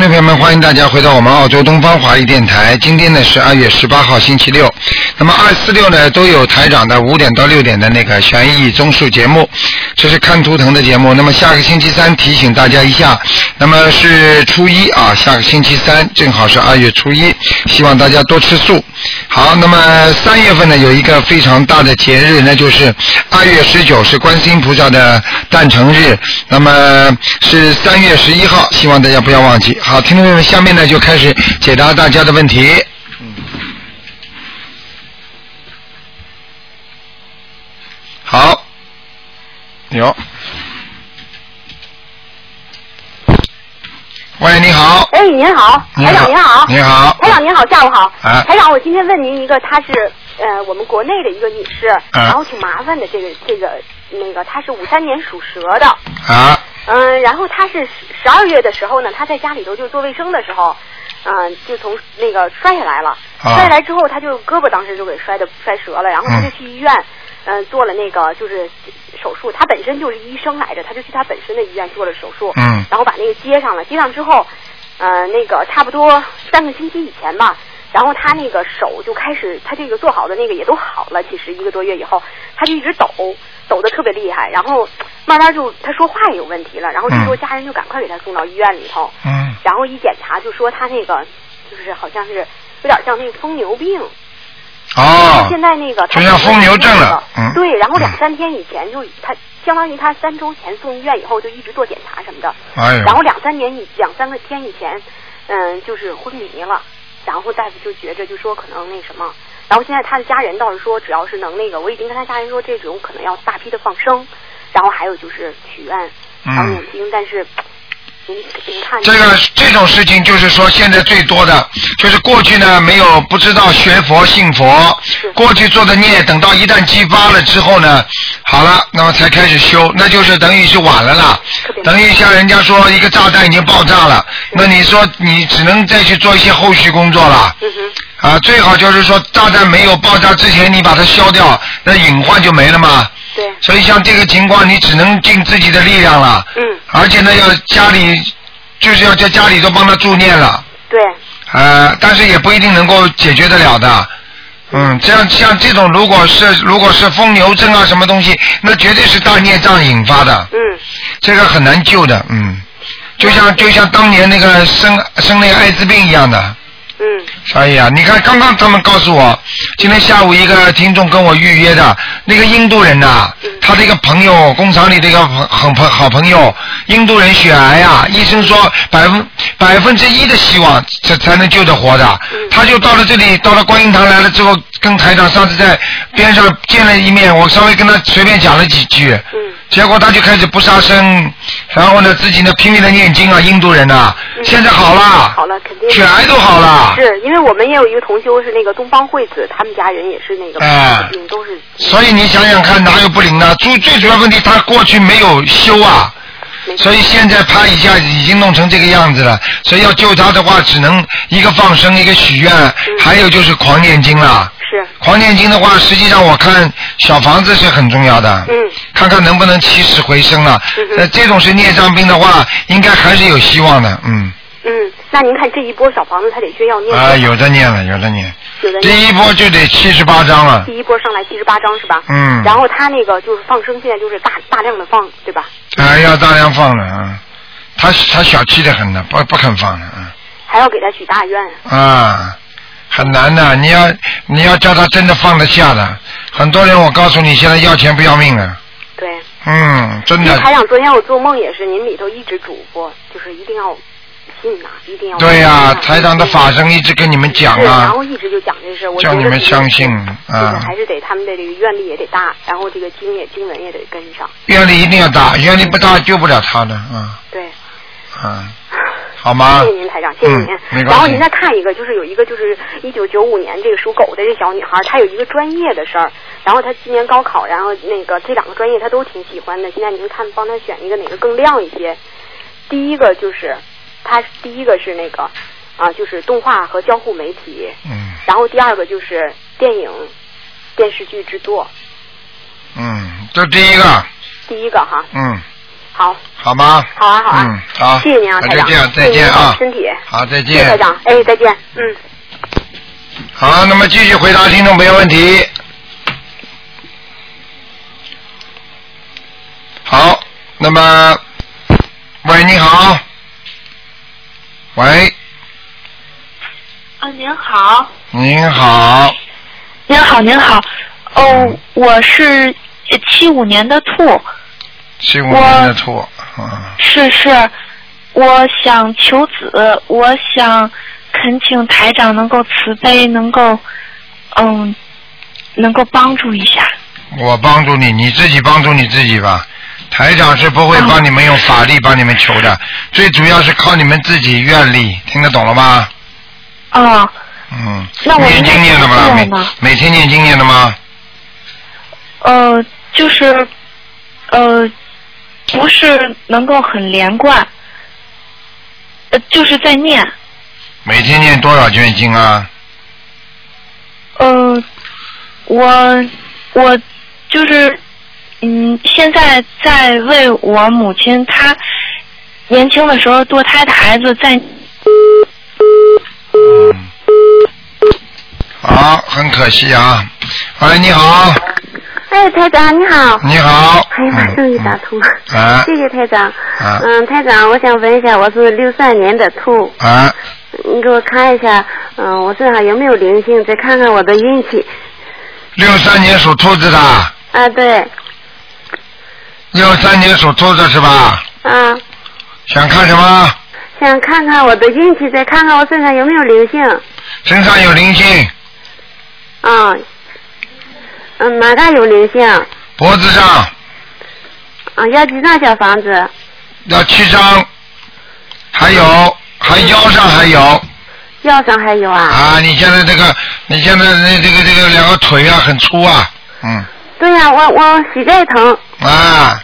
听众朋友们，欢迎大家回到我们澳洲东方华语电台。今天呢是二月十八号，星期六。那么二四六呢都有台长的五点到六点的那个悬疑综述节目，这是看图腾的节目。那么下个星期三提醒大家一下，那么是初一啊，下个星期三正好是二月初一，希望大家多吃素。好，那么三月份呢有一个非常大的节日，那就是二月十九是观世音菩萨的诞辰日，那么是三月十一号，希望大家不要忘记。好，听众朋友们，下面呢就开始解答大家的问题。嗯好，有。喂，你好。哎，您好，台长您好，你好。台长您好，下午好。啊。台长，我今天问您一个，她是呃我们国内的一个女士，啊。然后挺麻烦的，这个这个那个她是五三年属蛇的，啊，嗯，然后她是十二月的时候呢，她在家里头就做卫生的时候，嗯，就从那个摔下来了，啊。摔下来之后，她就胳膊当时就给摔的摔折了，然后她就去医院，嗯，做了那个就是手术，他本身就是医生来着，他就去他本身的医院做了手术，嗯然后把那个接上了，接上之后，呃，那个差不多三个星期以前吧，然后他那个手就开始，他这个做好的那个也都好了，其实一个多月以后，他就一直抖，抖的特别厉害，然后慢慢就他说话也有问题了，然后这时候嗯家人就赶快给他送到医院里头，嗯，然后一检查就说他那个就是好像是有点像那个疯牛病，哦，现在那个他就像疯牛症了嗯。对，然后两嗯。三天以前就他相当于他三周前送医院以后就一直做检查什么的，哎，然后两三年以两三个天以前，嗯，就是昏迷了，然后大夫就觉着就说可能那什么，然后现在他的家人倒是说只要是能那个，我已经跟他家人说这种可能要大批的放生，然后还有就是许愿，然后念经，但是这个这种事情就是说，现在最多的就是过去呢没有不知道学佛信佛，过去做的孽，等到一旦激发了之后呢，好了，那么才开始修，那就是等于是晚了啦。等于像人家说一个炸弹已经爆炸了，那你说你只能再去做一些后续工作了。啊，最好就是说炸弹没有爆炸之前，你把它消掉，那隐患就没了嘛。对。所以像这个情况，你只能尽自己的力量了。嗯。而且呢，要家里就是要在家里都帮他助念了。对。呃，但是也不一定能够解决得了的。嗯，这样像这种，如果是如果是疯牛症啊什么东西，那绝对是大孽障引发的。嗯。这个很难救的，嗯。就像就像当年那个生生那个艾滋病一样的。嗯。所以啊，你看刚刚他们告诉我，今天下午一个听众跟我预约的那个印度人呐、他的一个朋友，工厂里的一个朋很朋好朋友，印度人血癌啊，医生说百分百分之一的希望才才能救得活的，他就到了这里，到了观音堂来了之后，跟台长上次在边上见了一面，我稍微跟他随便讲了几句，结果他就开始不杀生，然后呢自己呢拼命的念经啊，印度人呐、现在好了，好了，肯定。血癌都好了。是因为我们也有一个同修是那个东方惠子，他们家人也是那个哎。病都是。所以你想想看，哪有不灵的？最最主要问题，他过去没有修啊，所以现在啪一下已经弄成这个样子了。所以要救他的话，只能一个放生，一个许愿，还有就是狂念经了。是。狂念经的话，实际上我看小房子是很重要的。嗯。看看能不能起死回生了。呃，这种是孽障病的话，应该还是有希望的。嗯。嗯，那您看这一波小房子，他得需要念啊，有的念了，有的念。有的第一波就得七十八张了。第一波上来七十八张是吧？嗯然后他那个就是放生，现在就是大大量的放，对吧？啊，要大量放了啊，他他小气的很呢，不不肯放啊，还要给他许大愿。啊啊，很难的，你要你要叫他真的放得下的，很多人我告诉你，现在要钱不要命了，对。嗯，真的，台长，昨天我做梦也是，您里头一直嘱咐，就是一定要信呐、一定要。对呀、台长的法身一直跟你们讲啊，然啊，后一直就讲这事，我叫你们相信就是啊，还是得他们的这个愿力也得大，然后这个经也经文也得跟上。愿力一定要大，愿力不大救不了他的，啊对，啊，好吗？谢谢您台长，谢谢您。然后您再看一个，就是有一个就是一九九五年这个属狗的这小女孩，她有一个专业的事儿，然后她今年高考，然后那个这两个专业她都挺喜欢的。现在您看帮她选一个哪个更亮一些？第一个就是她第一个是那个啊，就是动画和交互媒体，嗯然后第二个就是电影电视剧制作，嗯，这第一个，第一个哈。嗯，好，好吗？好啊，好啊。嗯，好。谢谢您啊，台长。那就这样，再祝您见啊。身体。好，再见谢谢台。长，哎，再见，嗯。好，那么继续回答听众朋友问题。好，那么，喂，你好，喂，啊，您好，您好，您好，您好，哦，我是七五年的兔，七五年的兔，嗯，是是，我想求子，我想恳请台长能够慈悲，能够，嗯，能够帮助一下。我帮助你，你自己帮助你自己吧。台长是不会帮你们用法力帮你们求的，最主要是靠你们自己愿力，听得懂了吗？啊，嗯。那我念经念的吗？每每天念经念的吗？呃，就是，呃，不是能够很连贯，呃，就是在念，每天念多少卷经啊？呃，我我就是嗯，现在在为我母亲，她年轻的时候堕胎的孩子在嗯。好，很可惜啊。喂，你好，哎，台长你好。你好。哎呀妈，终于打通了。啊谢谢台长。啊嗯，台长，我想问一下，我是六三年的兔，啊，你给我看一下，嗯，我身上有没有灵性？再看看我的运气。六三年属兔子的，啊，对，六三年属兔子是吧？嗯，想看什么？想看看我的运气，再看看我身上有没有灵性。身上有灵性，啊，嗯，哪个有灵性？脖子上啊，要几张小房子？要七张，还有还腰上还有腰上还有啊？啊！你现在这个，你现在那这个这个两个腿啊很粗啊，嗯对呀、我我膝盖疼。啊，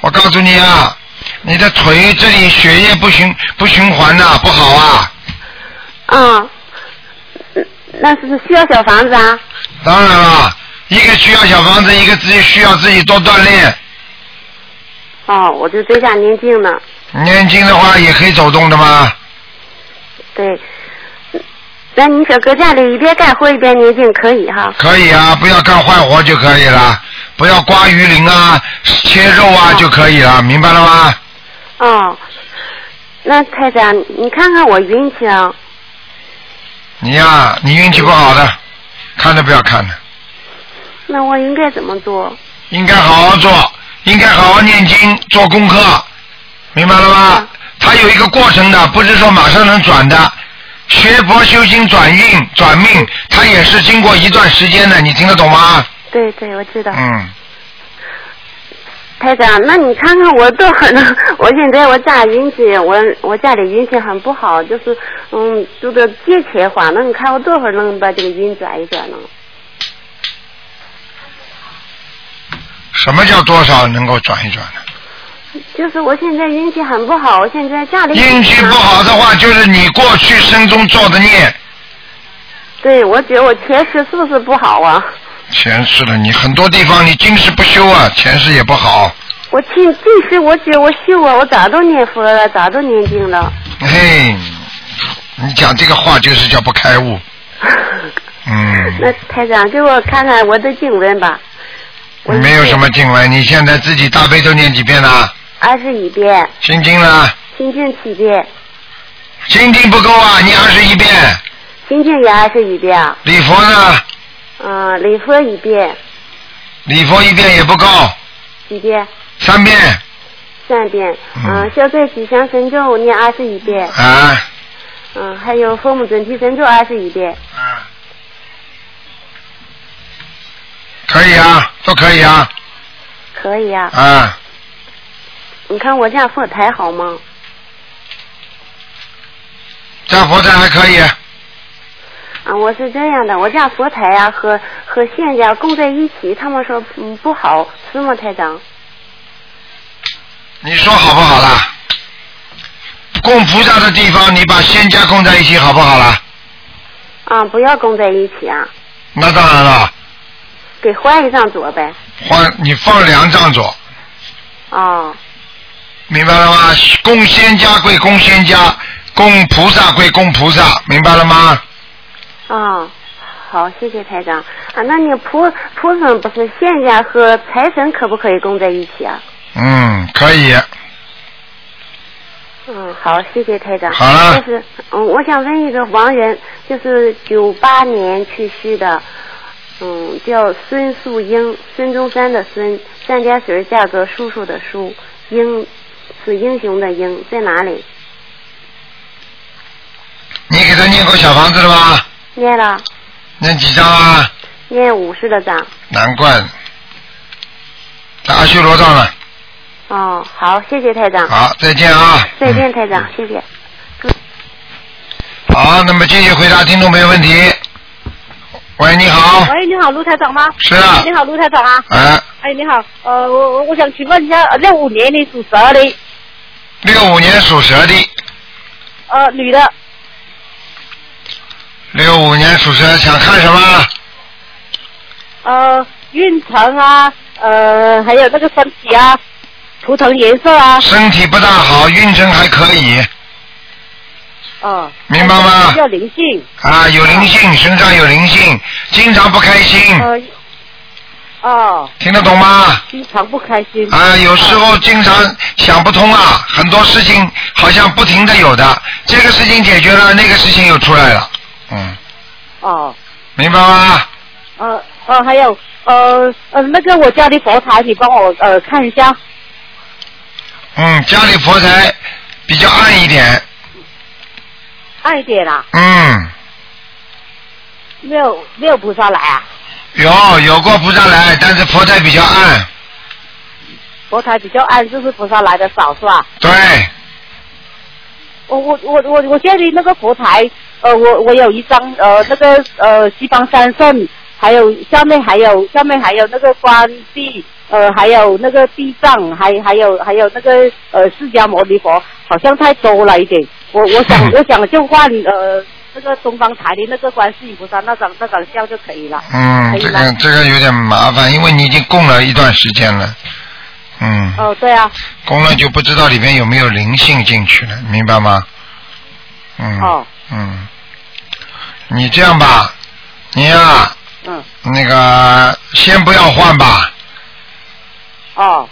我告诉你啊，你的腿这里血液不循不循环呐、不好啊。啊，嗯那是需要小房子啊？当然了，一个需要小房子，一个自己需要自己多锻炼。哦，我就在家念经呢。念经的话也可以走动的吗？对，那你说搁家里一边干活一边念经可以哈？可以啊，不要干坏活就可以了，不要刮鱼鳞啊、切肉啊就可以了，明白了吗？哦，那太长，你看看我运气啊，你呀、你运气不好的，看都不要看的，那我应该怎么做？应该好好做，应该好好念经做功课，明白了吗？它有一个过程的，不是说马上能转的。学佛修心转运转命，它也是经过一段时间的，你听得懂吗？对对，我知道。嗯，台长，那你看看我多会儿呢？我现在我家运气，我我家里运气很不好，就是嗯，有点节切化。那你看我多会儿能把这个运转一转呢？什么叫多少能够转一转呢？就是我现在运气很不好，我现在家里运气不好的话，就是你过去生中造的孽。对，我觉得我前世是不是不好啊？前世的你很多地方你今世不修啊，前世也不好。我今今世我觉得我修啊，我咋都念佛了，咋都念经了。嘿，你讲这个话就是叫不开悟。嗯，那台长给我看看我的经文吧。我没有什么经文，你现在自己大悲咒念几遍了？二十一遍，心经呢？心经七遍，心经不够啊，你二十一遍。心经也二十一遍，礼佛呢？嗯、礼佛一遍，礼佛一遍也不够，几遍？三遍。三遍，嗯。嗯，消灾吉祥神咒念二十一遍，啊，嗯，还有佛母准提神咒二十一遍，啊，可以啊，都可以啊，可以啊。啊，你看我家佛台好吗？家佛台还可以，啊，我是这样的，我家佛台啊和和仙家供在一起，他们说嗯不好，是吗，台长？你说好不好啦？供菩萨的地方，你把仙家供在一起好不好啦？啊，不要供在一起啊，那当然了，给换一张桌呗。换你放两张桌，哦，明白了吗？供仙家归供仙家，供菩萨归供菩萨，明白了吗？哦，好，谢谢台长啊。那你菩菩萨不是仙家和财神可不可以供在一起啊？嗯，可以。嗯，好，谢谢台长。好了就是，嗯，我想问一个亡人，就是九八年去世的，嗯，叫孙素英，孙中山的孙，三点水加个叔叔的叔，英是英雄的英，在哪里？你给他念过小房子了吗？念了，念几张啊？念五十的章。难怪，在阿修罗道了。哦，好，谢谢台长。好，再见啊。再见，台长，谢谢。好，那么继续回答听众朋友问题。喂，你好。喂，你好，卢台长吗？是啊你好，卢台长啊。哎，哎，你好，呃，我我我想请问一下，呃六五年的属蛇的，六五年属蛇的，呃，女的，六五年属蛇，想看什么？呃，运程啊，呃，还有那个身体啊，图腾颜色啊，身体不大好，运程还可以哦、明白吗？比较灵性，啊，有灵性，身上有灵性，经常不开心，呃，哦，听得懂吗？经常不开心。啊，有时候经常想不通啊，很多事情好像不停的有的，这个事情解决了，那个事情又出来了，嗯，哦，明白吗？呃呃，还有呃呃，那个我家的佛台，你帮我呃看一下。嗯，家里佛台比较暗一点，暗一点啦，嗯，没有没有菩萨来啊，有有过菩萨来，但是佛台比较暗，佛台比较暗，就是菩萨来的少是吧？对，我我我我我现在的那个佛台，呃，我我有一张呃那个呃西方三圣，还有下面还有下面还有那个观地，呃，还有那个地藏，还还有还有那个呃释迦牟尼佛，好像太多了一点。我我想 我想就换呃那个东方台的那个观世音菩萨那张那张像就可以了。嗯，这个这个有点麻烦，因为你已经供了一段时间了，嗯，哦，对啊，供了就不知道里面有没有灵性进去了，明白吗？嗯，哦，嗯，你这样吧，你呀、嗯，那个先不要换吧，哦，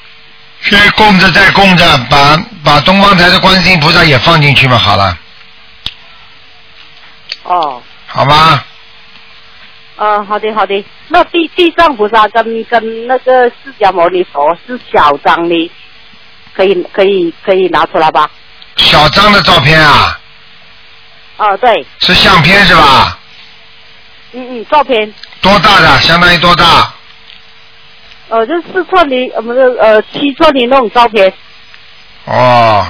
先供着再供着，把把东方台的观世音菩萨也放进去嘛，好了，哦。好吧？呃，好的好的。那地地藏菩萨跟跟那个释迦牟尼佛是小张的，可以可以可以拿出来吧？小张的照片啊，哦，对，是相片是吧？嗯嗯，照片，多大的？相当于多大？呃，就四寸的，呃不是呃七寸的那种照片。哦，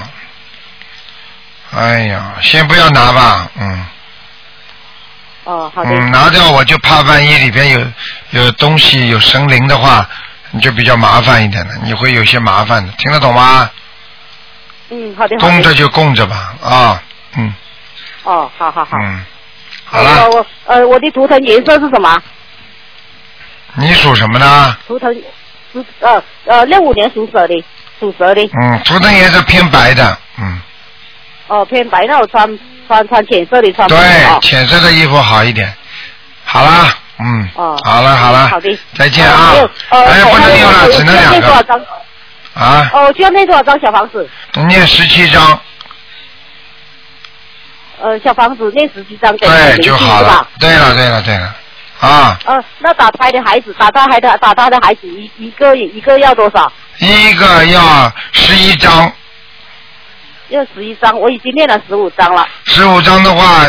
哎呀，先不要拿吧，嗯。哦，好的。嗯，拿掉我就怕万一里边有有东西有神灵的话，你就比较麻烦一点了，你会有些麻烦的，听得懂吗？嗯，好的好的。供着就供着吧，啊，嗯哦，好好好。嗯，好呃了，我呃我的图腾颜色是什么？你属什么呢？图腾是呃呃六五年属蛇的，属蛇的。嗯，图腾颜色偏白的，嗯，哦，偏白，那我穿穿穿浅色的穿对哦，浅色的衣服好一点。好啦，嗯，哦好了好了，好的。再见啊哎，不能用了，只能两个需要念多少张？啊，哦，需要念多少张小房子？念十七张，呃，小房子念十七张给对灵就好了。对了对了对了，啊，呃，那打胎的孩子，打胎孩的打胎的孩子一一个一个要多少？一个要十一张。要十一张，我已经练了十五张了。十五张的话，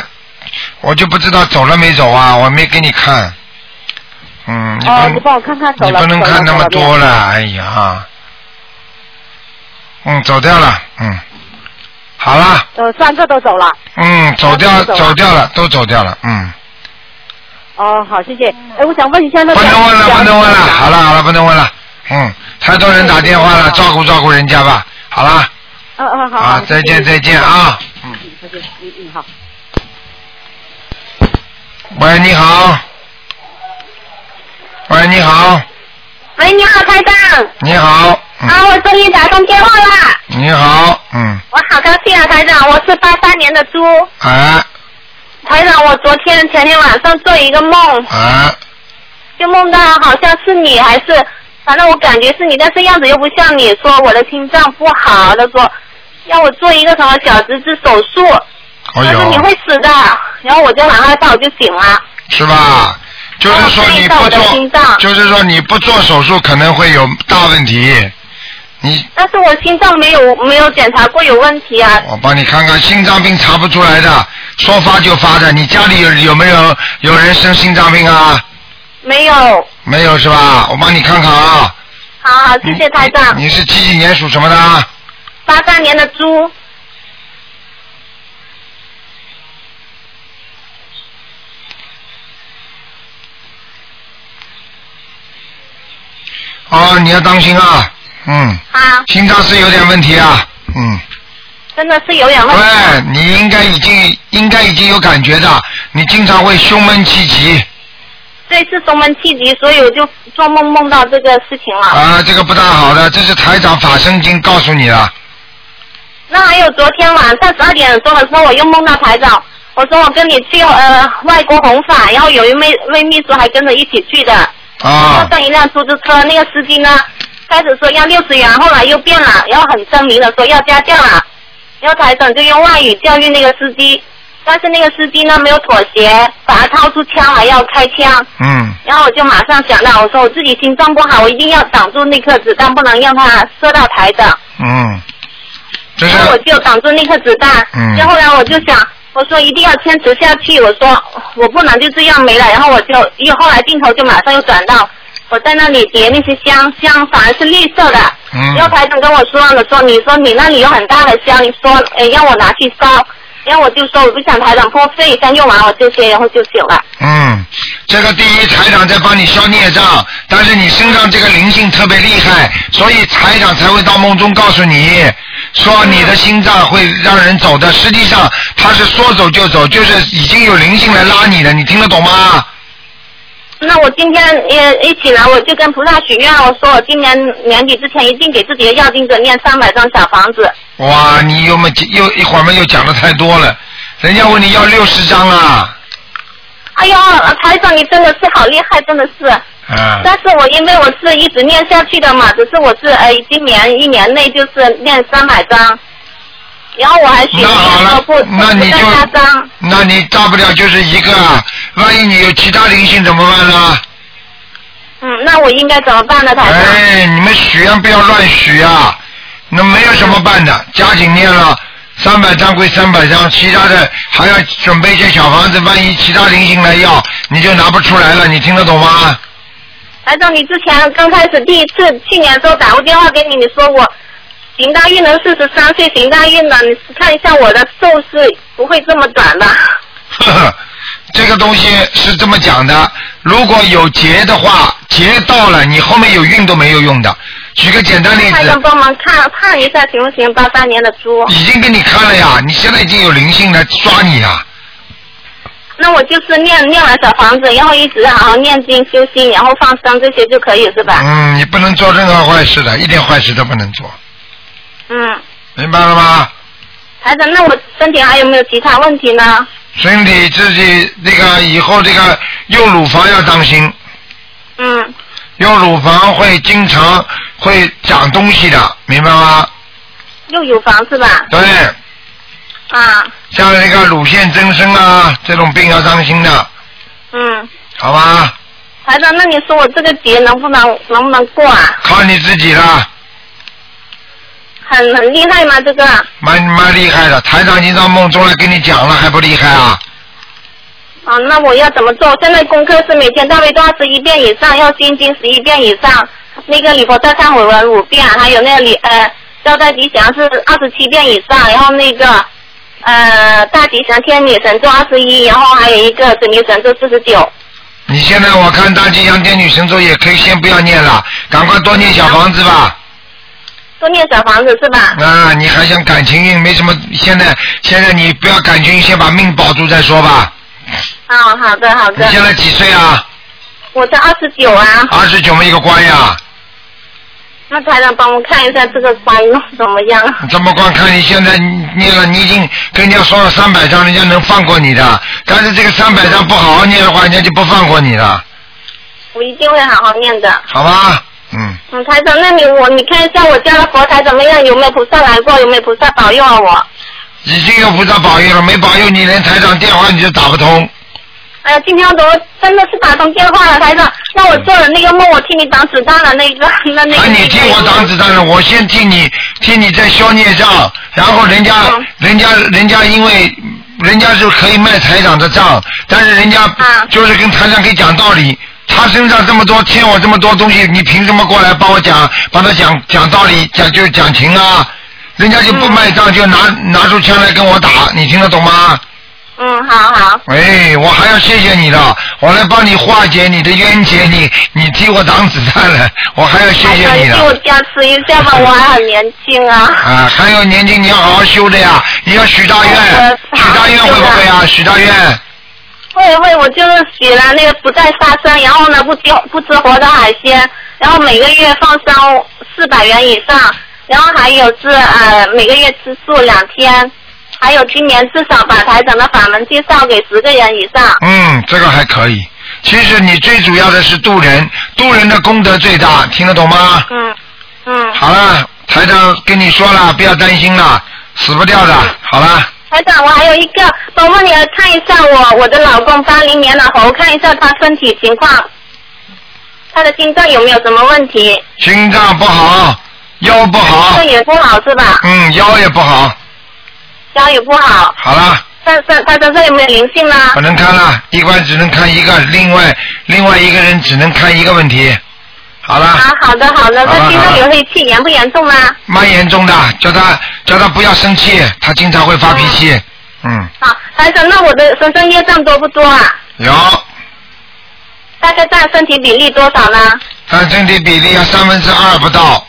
我就不知道走了没走啊，我没给你看。嗯，你不哦，你帮我看看走你了。不能看那么多了，哎呀。嗯，走掉了，嗯，好了，呃，三个都走了。嗯，走掉，走掉了，都走掉了，嗯，哦，好，谢谢。哎，我想问一下那个。不能问了，不能问了，好了，好了，不能问了，嗯，太多人打电话了，照顾照顾人家吧，好了，嗯嗯，好。啊好，再见，再见啊，嗯，嗯，再见，嗯嗯好。喂，你好，喂，你好，喂，你好，台长。你好，嗯。啊，我终于打通电话了！你好，嗯，我好高兴啊，台长，我是八三年的猪。哎台长，我昨天前天晚上做一个梦，啊，就梦到好像是你，还是反正我感觉是你，但是样子又不像你。说我的心脏不好，他说要我做一个什么小直肢手术，哦他说你会，死的。然后我就很害怕，我就醒了。是吧？就是说你不做，就是说你不做手术可能会有大问题。你但是我心脏没有没有检查过有问题啊，我帮你看看，心脏病查不出来的，说发就发的。你家里有有没有有人生心脏病啊？没有。没有是吧？我帮你看看啊。好好，谢谢台长。你是几几年属什么的？八三年的猪，哦，你要当心啊，嗯，啊，心脏是有点问题啊，嗯，真的是有点问题。对你应该已经应该已经有感觉的，你经常会胸闷气急。对，是胸闷气急，所以我就做梦梦到这个事情了。啊，这个不大好的，这是台长法身经告诉你了，那还有昨天晚上十二点钟的时候，我又梦到台长，我说我跟你去呃外国弘法，然后有一位位秘书还跟着一起去的，啊。要上一辆出租车，那个司机呢开始说要六十元，后来又变了，然后很狰狞的说要加价了，然后台长就用外语教育那个司机，但是那个司机呢没有妥协，反而掏出枪来要开枪。嗯，然后我就马上想到，我说我自己心脏不好，我一定要挡住那颗子弹，不能让它射到台长。嗯，然后我就挡住那颗子弹。嗯然后来，我就想，我说一定要坚持下去。我说我不能就这样没了。然后我就，又后来镜头就马上又转到我在那里叠那些香，香反而是绿色的。嗯然后台长跟我说了，说你说你那里有很大的香，你说哎让我拿去烧。然后我就说我不想台长破费，先用完我就歇，然后就醒了。嗯，这个第一台长在帮你消孽障，但是你身上这个灵性特别厉害，所以台长才会到梦中告诉你，说你的心脏会让人走的。实际上他是说走就走，就是已经有灵性来拉你了，你听得懂吗？那我今天也一起来，我就跟菩萨许愿，我说我今年年底之前一定给自己的要经者念三百张小房子。哇，你又没又一会儿嘛又讲的太多了，人家问你要六十张啊，哎呦，台长你真的是好厉害，真的是。啊，但是我因为我是一直念下去的嘛，只是我是呃今年一年内就是念三百张，然后我还许那好了愿说不不那你就再加张。那你大不了就是一个啊，万一你有其他灵性怎么办呢？嗯，那我应该怎么办呢，台长？哎，你们许愿不要乱许啊，那没有什么办的，加紧念了。三百张归三百张，其他的还要准备一些小房子，万一其他灵性来要，你就拿不出来了，你听得懂吗？台长，你之前刚开始第一次去年的时候打过电话给你，你说我行大运能，四十三岁行大运了，你看一下我的寿是不会这么短吧？呵呵，这个东西是这么讲的，如果有劫的话，劫到了，你后面有运都没有用的。举个简单例子台长，帮忙看看一下行不行？八三年的猪，已经给你看了呀，你现在已经有灵性来抓你呀。那我就是念念完小房子，然后一直好好念经修心，然后放生这些就可以是吧？嗯，你不能做任何坏事的，一点坏事都不能做，嗯，明白了吗？台长，那我身体还有没有其他问题呢？身体自己那个以后这个用乳房要当心，嗯，用乳房会经常会长东西的，明白吗？用乳房是吧？对，啊，像那个乳腺增生啊这种病要当心的，嗯，好吧？台长，那你说我这个节能不能能不能过啊？靠你自己了，很很厉害吗？这个？蛮蛮厉害的。台长已经到梦中来跟你讲了，还不厉害啊？啊，那我要怎么做？现在功课是每天大悲咒二十一遍以上，要心经十一遍以上，那个礼佛大忏悔文五遍，还有那个礼呃交代吉祥是二十七遍以上，然后那个呃大吉祥天女神咒二十一，然后还有一个准提神咒四十九。你现在我看大吉祥天女神咒也可以先不要念了，赶快多念小房子吧。多念小房子是吧？啊，你还想感情运？没什么，现在现在你不要感情运，先把命保住再说吧。啊，好的好的。你现在几岁啊？我才二十九啊。二十九没一个关呀。那台长帮我看一下这个关弄怎么样？这么光看你现在念了，你已经跟人家说了三百张，人家能放过你的。但是这个三百张不好好念的话，人家就不放过你了，我一定会好好念的。好吧？嗯，嗯，台长，那你我你看一下我家的佛台怎么样？有没有菩萨来过？有没有菩萨保佑啊我？已经有菩萨保佑了，没保佑你连台长电话你就打不通。哎呀，今天我真的是打通电话了，台长？那我做了那个梦，我替你挡子弹了，那个 那那个。啊，你替我挡子弹了，我先替你替你在消孽障，然后人家、嗯人家人家因为人家是可以卖台长的账，但是人家啊就是跟台长可以讲道理。他身上这么多欠我这么多东西，你凭什么过来帮我讲，帮他讲讲道理，讲就是讲情啊？人家就不卖账，就拿拿出枪来跟我打，你听得懂吗？嗯，好好。哎，我还要谢谢你的，我来帮你化解你的冤结，你你替我挡子弹了，我还要谢谢你的。台长，替我加持一下吧，我还很年轻啊。啊，还有年轻，你要好好修的呀！你要许大愿，我许大愿会不会啊？许大愿，会会，我就是许了那个不再杀生，然后呢不吃不吃活的海鲜，然后每个月放生四百元以上，然后还有是呃每个月吃素两天，还有今年至少把台长的法门介绍给十个人以上。嗯，这个还可以。其实你最主要的是渡人，渡人的功德最大，听得懂吗？嗯嗯，好了，台长跟你说了，不要担心了，死不掉的。好了，台长，我还有一个，帮问你看一下我我的老公八零年的猴，看一下他身体情况，他的心脏有没有什么问题？心脏不好，腰不好这，也不好是吧？嗯，腰也不好。腰也不好，好了，他身他身上有没有灵性呢？不能看了，一关只能看一个，另外另外一个人只能看一个问题。好了。啊，好的好的，他心脏好了有黑气，严不严重啊？蛮严重的，叫他叫他不要生气，他经常会发脾气。嗯，好，台长，那我的身上业障多不多啊？有，大概占身体比例多少呢？占身体比例要三分之二不到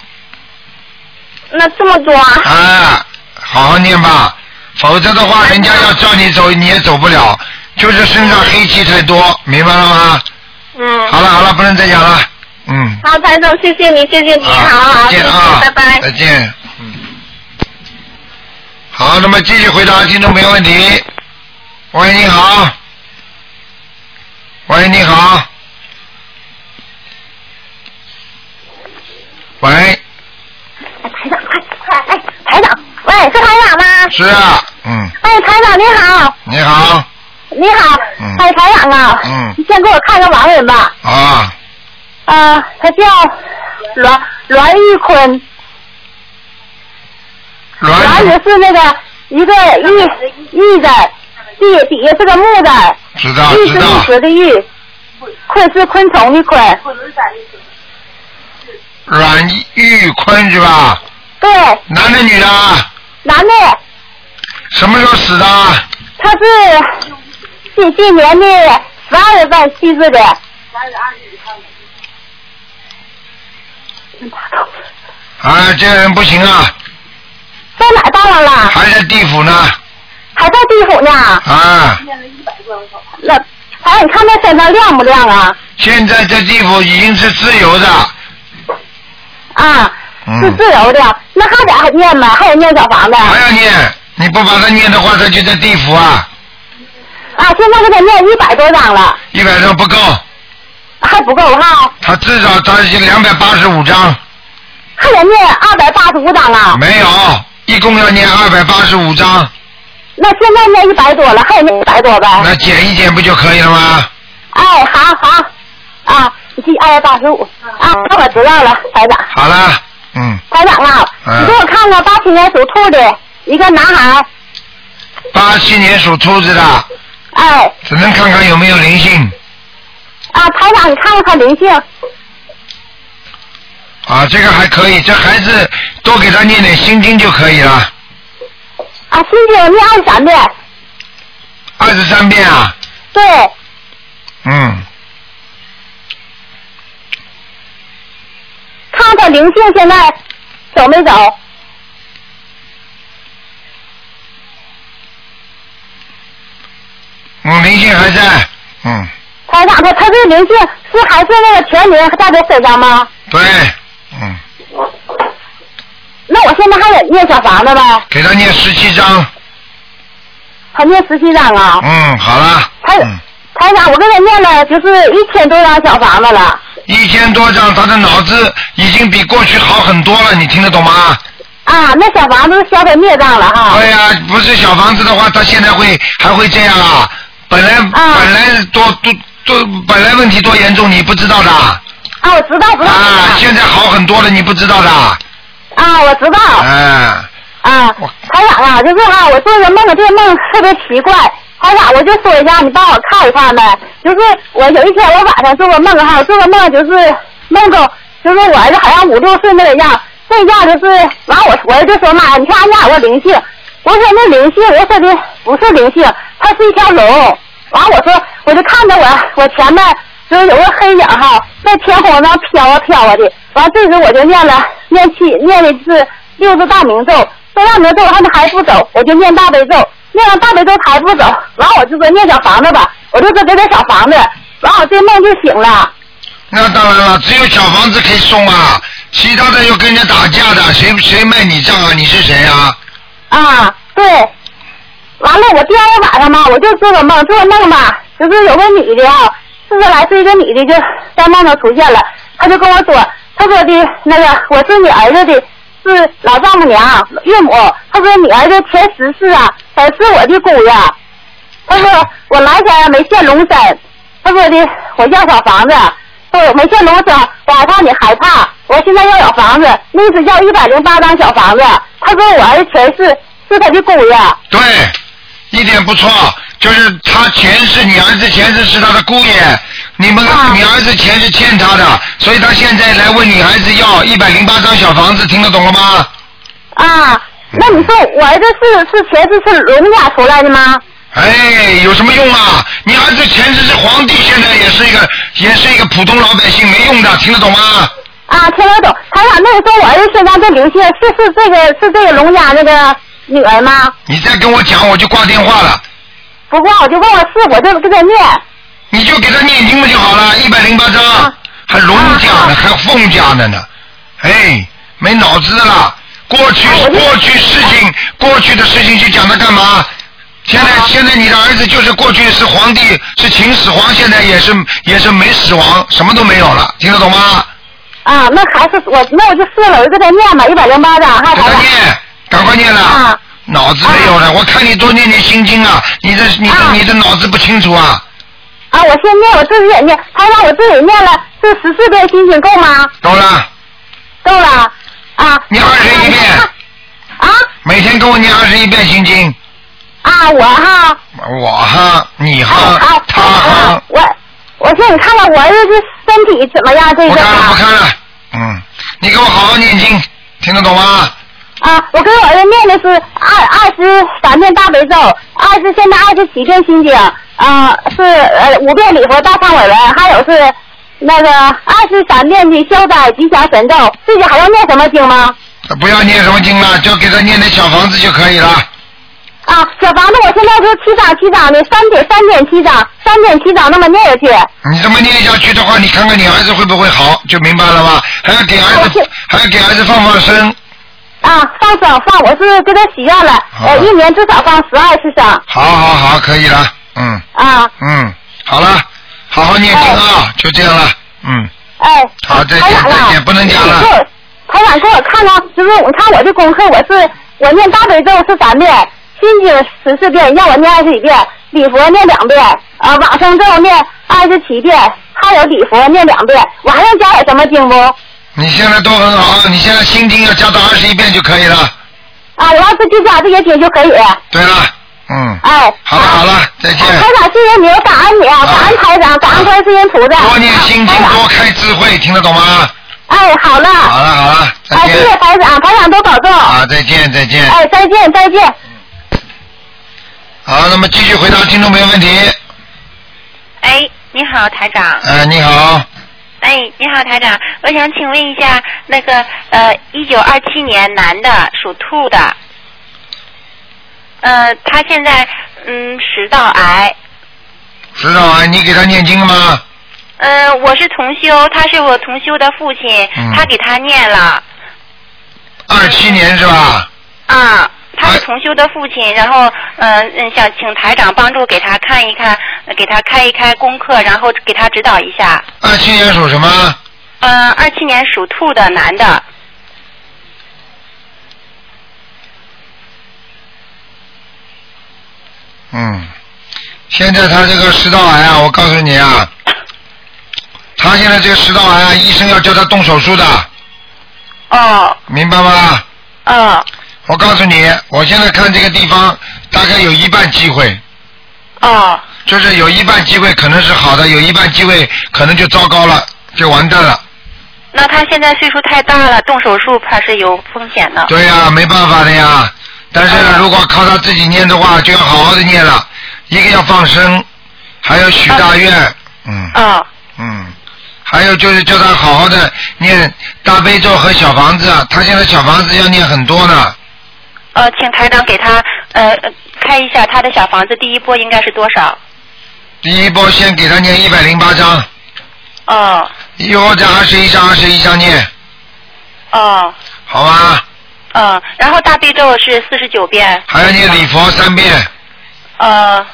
那这么多啊？啊，好好念吧，否则的话，人家要叫你走你也走不了，就是身上黑气太多，明白了吗？嗯。好了好了，不能再讲了，嗯，好，台长，谢谢你，谢谢你，好啊，好，再见啊，，拜拜。再见，嗯。好，那么继续回答听众朋友问题。喂，你好。喂，你好。喂，台长，快快，哎，台长，喂，是台长吗？是啊，嗯，哎，台长你好，你好，你好，嗯哎，台长啊，嗯你先给我看个盲人吧，啊，啊，他叫栾栾玉坤，栾栾也是那个一个玉玉的，地底下是个木的，知道玉是玉石的玉，坤是昆虫的昆，阮玉坤是吧？对，男的女的？男的，什么时候死的？他是今今年的十二月份去世的。啊，这个人不行啊，在哪儿当然了？还在地府呢，还在地府呢。啊，那哎，你看他身上亮不亮啊？现在在地府已经是自由的，啊，嗯是自由的。那还得还念吗？还得念小房子。还要念，你不把它念的话，他就在地府啊，啊，现在给他念一百多张了，一百张不够，还不够哈，他至少他是两百八十五张，还得念二百八十五张啊。没有，一共要念二百八十五张，那现在念一百多了，还得念一百多呗。那减一减不就可以了吗？哎，好好，啊，二百八十五。啊，那我知道了，台长。好了，嗯，台长啊，嗯。你给我看看八七年属兔的一个男孩，八七年属兔子的，哎，只能看看有没有灵性啊，台长，你看看他灵性，啊，这个还可以，这孩子多给他念点心经就可以了，啊，心经念二十三遍，二十三遍啊，对，嗯，看看灵性现在走没走？嗯，灵性还在，嗯，台长，他他这灵性是还是那个全灵在他身上吗？对，嗯，那我现在还得念小房子呗，给他念十七章。他念十七张啊。嗯，好了。他嗯，台长，我给他念了就是一千多张小房子了。一千多张，他的脑子已经比过去好很多了，你听得懂吗？啊，那小房子消他孽障了哈。对呀、不是小房子的话，他现在会还会这样啊？本来、本来多多多，本来问题多严重，你不知道的。啊，啊，我知道，知道。啊现在好很多了，你不知道的。啊，我知道。啊，啊，台长啊，就是哈、我做个梦，这个梦特别奇怪。台长，我就说一下，你帮我看一看呗。就是我有一天我晚上做个梦哈，做个梦就是梦中就是我儿子好像五六岁那个样，那样就是完我我儿子说妈，你看俺家有个灵性，我说那灵性，我说的不是灵性，它是一条龙。完我说我就看着我我前面就是有个黑影哈，在天空上飘啊飘啊的。完这时我就念了念七念的是六字大明咒，这大明咒他们还不走，我就念大悲咒，念完大悲咒还不走，完我就说念小房子吧，我就说给点小房子，完我这梦就醒了。那当然了，只有小房子可以送啊，其他的又跟人家打架的，谁谁卖你账啊？你是谁啊？啊，对。完了，我第二天晚上嘛，我就做个梦，做个梦嘛，就是有个女的啊，四十来岁一个女的就在梦中出现了，她就跟我说，她说的那个我是你儿子的，是老丈母娘岳母，她说你儿子前十世啊，是我的姑爷，她说我来前没见龙身，她说的我要小房子，说我没见龙身，我害怕你害怕，我现在要小房子，那是要一百零八张小房子，她说我儿子前世是他的姑爷。对，一点不错，就是他前世，你儿子前世是他的姑爷，你们、你儿子前世欠他的，所以他现在来问你孩子要一百零八张小房子，听得懂了吗？啊，那你说我儿子是是前世是龙家出来的吗？哎，有什么用啊？你儿子前世是皇帝，现在也是一个也是一个普通老百姓，没用的，听得懂吗？啊，听得懂。他俩那个时候我儿子身上这灵性是是这个是这个龙家那个女儿吗？你再跟我讲，我就挂电话了。不挂我就问我是，我就给他念。你就给他念经不就好了？一百零八章，还龙家呢，还凤家的呢，哎，没脑子的啦！过去过去事情，过去的事情去讲它干嘛？现在现在你的儿子就是过去是皇帝，是秦始皇，现在也是也是没死亡，什么都没有了，听得懂吗？啊，那还是我那我就试了，我就给他念吧，一百零八张，哈，给他念，赶快念了。啊脑子没有了，我看你多念念心经啊！你的你的你的脑子不清楚啊！啊，我先念，我自己也念，他让我自己念了这十四遍心经够吗？够了，够了。啊。念二十一遍。啊。每天给我念二十一遍心经。啊，我哈。我哈，你哈，他哈。我我说你看看我儿子身体怎么样？这个。不看了，不看了。嗯，你给我好好念经，听得懂吗？啊，我给我儿子念的是二二十三遍大悲咒，二十现在二十七遍心经，啊、是呃五遍礼佛大忏悔文，还有是那个二十三遍的消灾吉祥神咒，自己还要念什么经吗？不要念什么经了，就给他念点小房子就可以了。啊，小房子我现在是七张七张的，三点三点七张，三点七张那么念下去。你这么念下去的话，你看看你儿子会不会好，就明白了吧？还要给儿子，还要给儿子放放生。啊，放生放，我是给他许愿了，呃，一年至少放十二次生。好好好，可以了，嗯啊，嗯，好了，好好念经啊，就这样了，嗯，哎，好，再见再见，不能讲了。台长给我看看，就是我看我的功课，我是我念大悲咒是三遍，心经十四遍，让我念二十一遍，礼佛念两遍，啊，往生咒念二十七遍，还有礼佛念两遍，我还要加点什么经不？你现在都很好，你现在心经要加到二十一遍就可以了。啊，我要是就加这些经就可以。对了，嗯，哎，好了好了，再见。台长，谢谢你，我感恩你啊，感恩台长，感恩观世音菩萨。多念心经，多开智慧，听得懂吗？哎，好了。好了好了，再哎，谢谢。台长，台长多保重。啊，再见再见。哎，再见再见。好，那么继续回答听众朋友问题。哎，你好，台长。哎，你好，哎，你好，台长，我想请问一下，那个呃，一九二七年男的，属兔的，呃，他现在嗯食道癌，食道癌？你给他念经了吗？嗯、我是同修，他是我同修的父亲，嗯他给他念了，二七年是吧？啊，他是同修的父亲，然后嗯嗯，想请台长帮助给他看一看，呃给他开一开功课，然后给他指导一下。二七年属什么？嗯，二七年属兔的男的，嗯，现在他这个食道癌啊，我告诉你啊，他现在这个食道癌啊，医生要叫他动手术的，哦明白吗？哦我告诉你，我现在看这个地方大概有一半机会，啊就是有一半机会可能是好的，有一半机会可能就糟糕了，就完蛋了。那他现在岁数太大了，动手术怕是有风险的。对呀、没办法的呀。但是如果靠他自己念的话，就要好好的念了。一个要放生，还要许大愿，嗯啊嗯，还有就是叫他好好的念大悲咒和小房子，他现在小房子要念很多呢。呃，请台长给他呃呃开一下他的小房子，第一波应该是多少？第一波先给他念一百零八章，哦以后再二十一章二十一章念，哦好吧？嗯，然后大悲咒是四十九遍，还要念礼佛三遍，呃，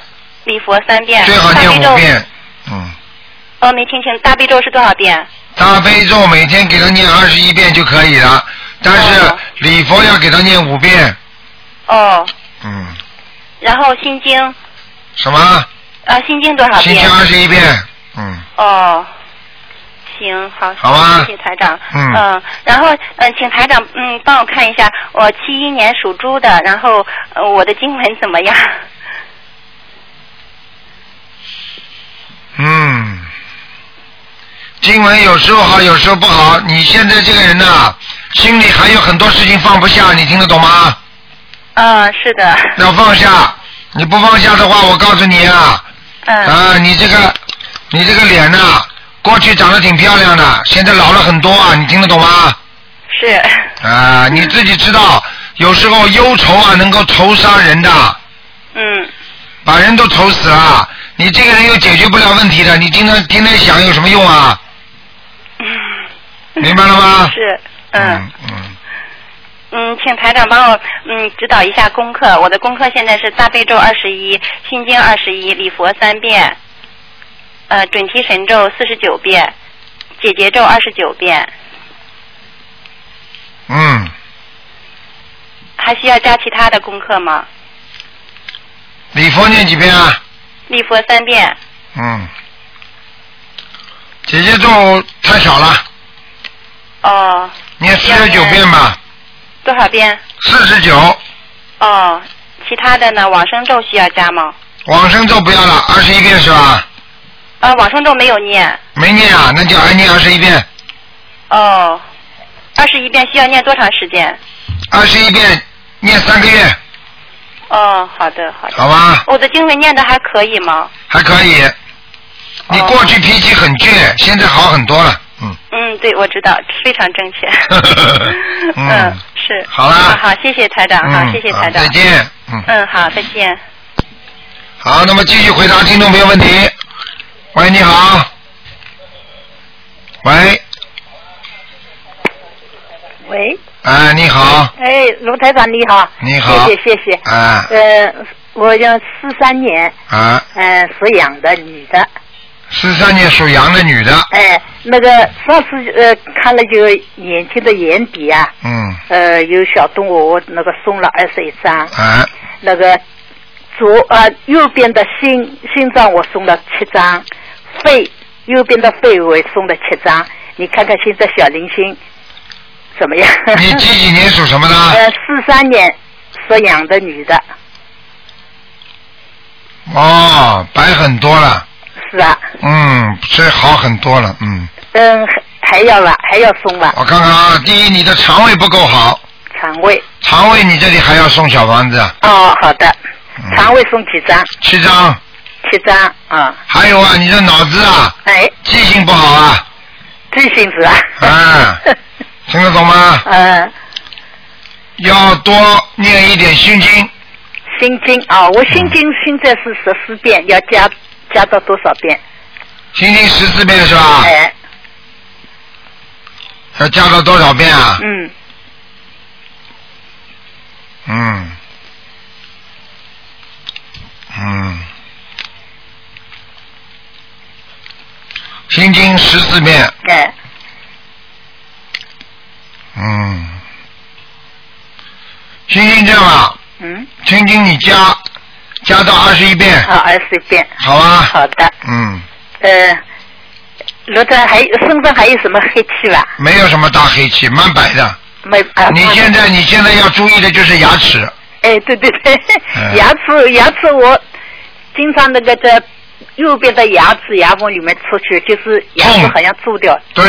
礼佛三遍，最好念五遍。嗯，哦，没听清，大悲咒是多少遍？大悲咒每天给他念二十一遍就可以了，但是哦礼佛要给他念五遍。哦，嗯，然后心经，什么？啊，心经多少遍心经？二十一遍。嗯，哦，行，好，好啊谢谢台长。嗯然后嗯、请台长嗯帮我看一下，我七一年属猪的，然后呃我的经文怎么样？嗯，经文有时候好，有时候不好。你现在这个人呐、心里还有很多事情放不下，你听得懂吗？嗯，是的。要放下，你不放下的话，我告诉你啊，嗯。啊，你这个，你这个脸呐、过去长得挺漂亮的，现在老了很多啊，你听得懂吗？是。啊，你自己知道，有时候忧愁啊能够愁杀人的，嗯把人都愁死了。你这个人又解决不了问题的，你经常天天想有什么用啊？明白了吗？是，嗯嗯，嗯，请台长帮我嗯指导一下功课。我的功课现在是大悲咒二十一，心经二十一，礼佛三遍，呃，准提神咒四十九遍，解结咒二十九遍，嗯，还需要加其他的功课吗？礼佛念几遍啊？礼佛三遍，嗯，姐姐咒太少了，哦，念四十九遍吧，多少遍？四十九。哦，其他的呢？往生咒需要加吗？往生咒不要了，二十一遍是吧？呃，往生咒没有念。没念啊，那就还念二十一遍，哦，二十一遍需要念多长时间？二十一遍念三个月，哦，好的好的。好吧？我的经文念的还可以吗？还可以。你过去脾气很倔，现在好很多了，嗯。嗯，对，我知道，非常正确。嗯，是。好啦好好，谢谢台长，好，嗯谢谢台长。再见。嗯，嗯，好，再见。好，那么继续回答听众朋友问题。喂，你好。喂，喂，哎，你好，哎，卢台长你好，你好谢谢谢谢，啊呃，我叫四三年，啊，呃，属羊的女的，四三年属羊的女的，哎，那个上次呃看了就眼睛的眼底啊，嗯，呃，有小动物，我那个送了二十一张，啊，那个左啊、右边的心心脏我送了七张，肺右边的肺我也送了七张，你看看现在小灵性怎么样？你几几年属什么的？呃，四三年属羊的女的，哦，白很多了，是啊，嗯，是好很多了，嗯，嗯，还还要了，还要送吧，我看看啊，第一，你的肠胃不够好，肠胃。肠胃你这里还要送小房子，哦，好的，嗯。肠胃送几张？七张，七张啊。还有啊，你的脑子啊，哎，记性不好啊，记性子啊？啊，听得懂吗？嗯，要多念一点心经，心经啊，我心经现在是十四遍，要加加到多少遍？心经十四遍是吧？哎。要加到多少遍啊？嗯。嗯。嗯。心经十四遍。对。嗯。心经这样啊？嗯。心经你加。加到二十一遍，好，二十一遍。好啊，好的，嗯，呃，罗台还有身上还有什么黑气吧？没有什么大黑气，蛮白的。没啊。你现在你现在要注意的就是牙齿，哎，对对对，嗯 牙齿牙齿我经常那个在右边的牙齿牙缝里面出去，就是牙齿好像蛀掉。对，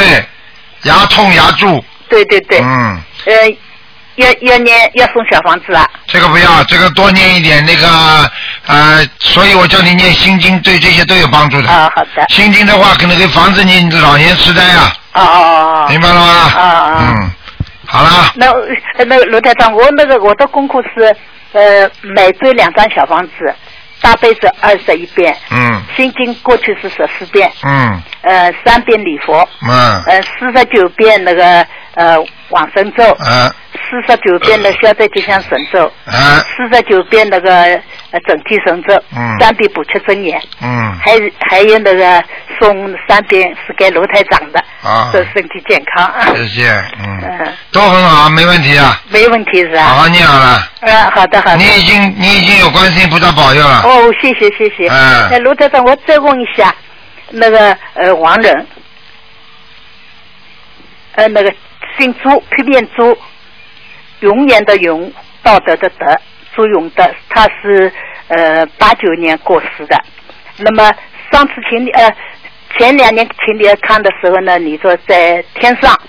牙痛牙蛀，对对对，嗯，呃，要要念要送小房子啊。这个不要，这个多念一点那个呃，所以我叫你念心经，对这些都有帮助的。啊，好的。心经的话，可能会防止你老年痴呆啊，哦哦哦。明白了吗？啊啊。嗯，好了，那呃那个罗台长，我那个我的功课是呃每周两张小房子，大悲咒二十一遍，嗯心经过去是十四遍，嗯呃三遍礼佛，嗯呃四十九遍那个呃往生咒，嗯四十九遍的消灾吉祥神咒，嗯四十九遍那个呃整体神咒，嗯三遍补缺真言，嗯还还有那个送三遍是给罗台长的，啊祝身体健康，谢谢，嗯，嗯，都很好，没问题啊，没问题是吧？好好念好了。嗯，好的好的。你已经你已经有观世音菩萨保佑了。哦，谢谢谢谢。嗯那卢台长，我再问一下，那个呃王人，呃那个姓朱，批变朱，永远的永，道德的德，朱永德，他是呃八九年过世的。那么上次请你呃前两年请你看的时候呢，你说在天上，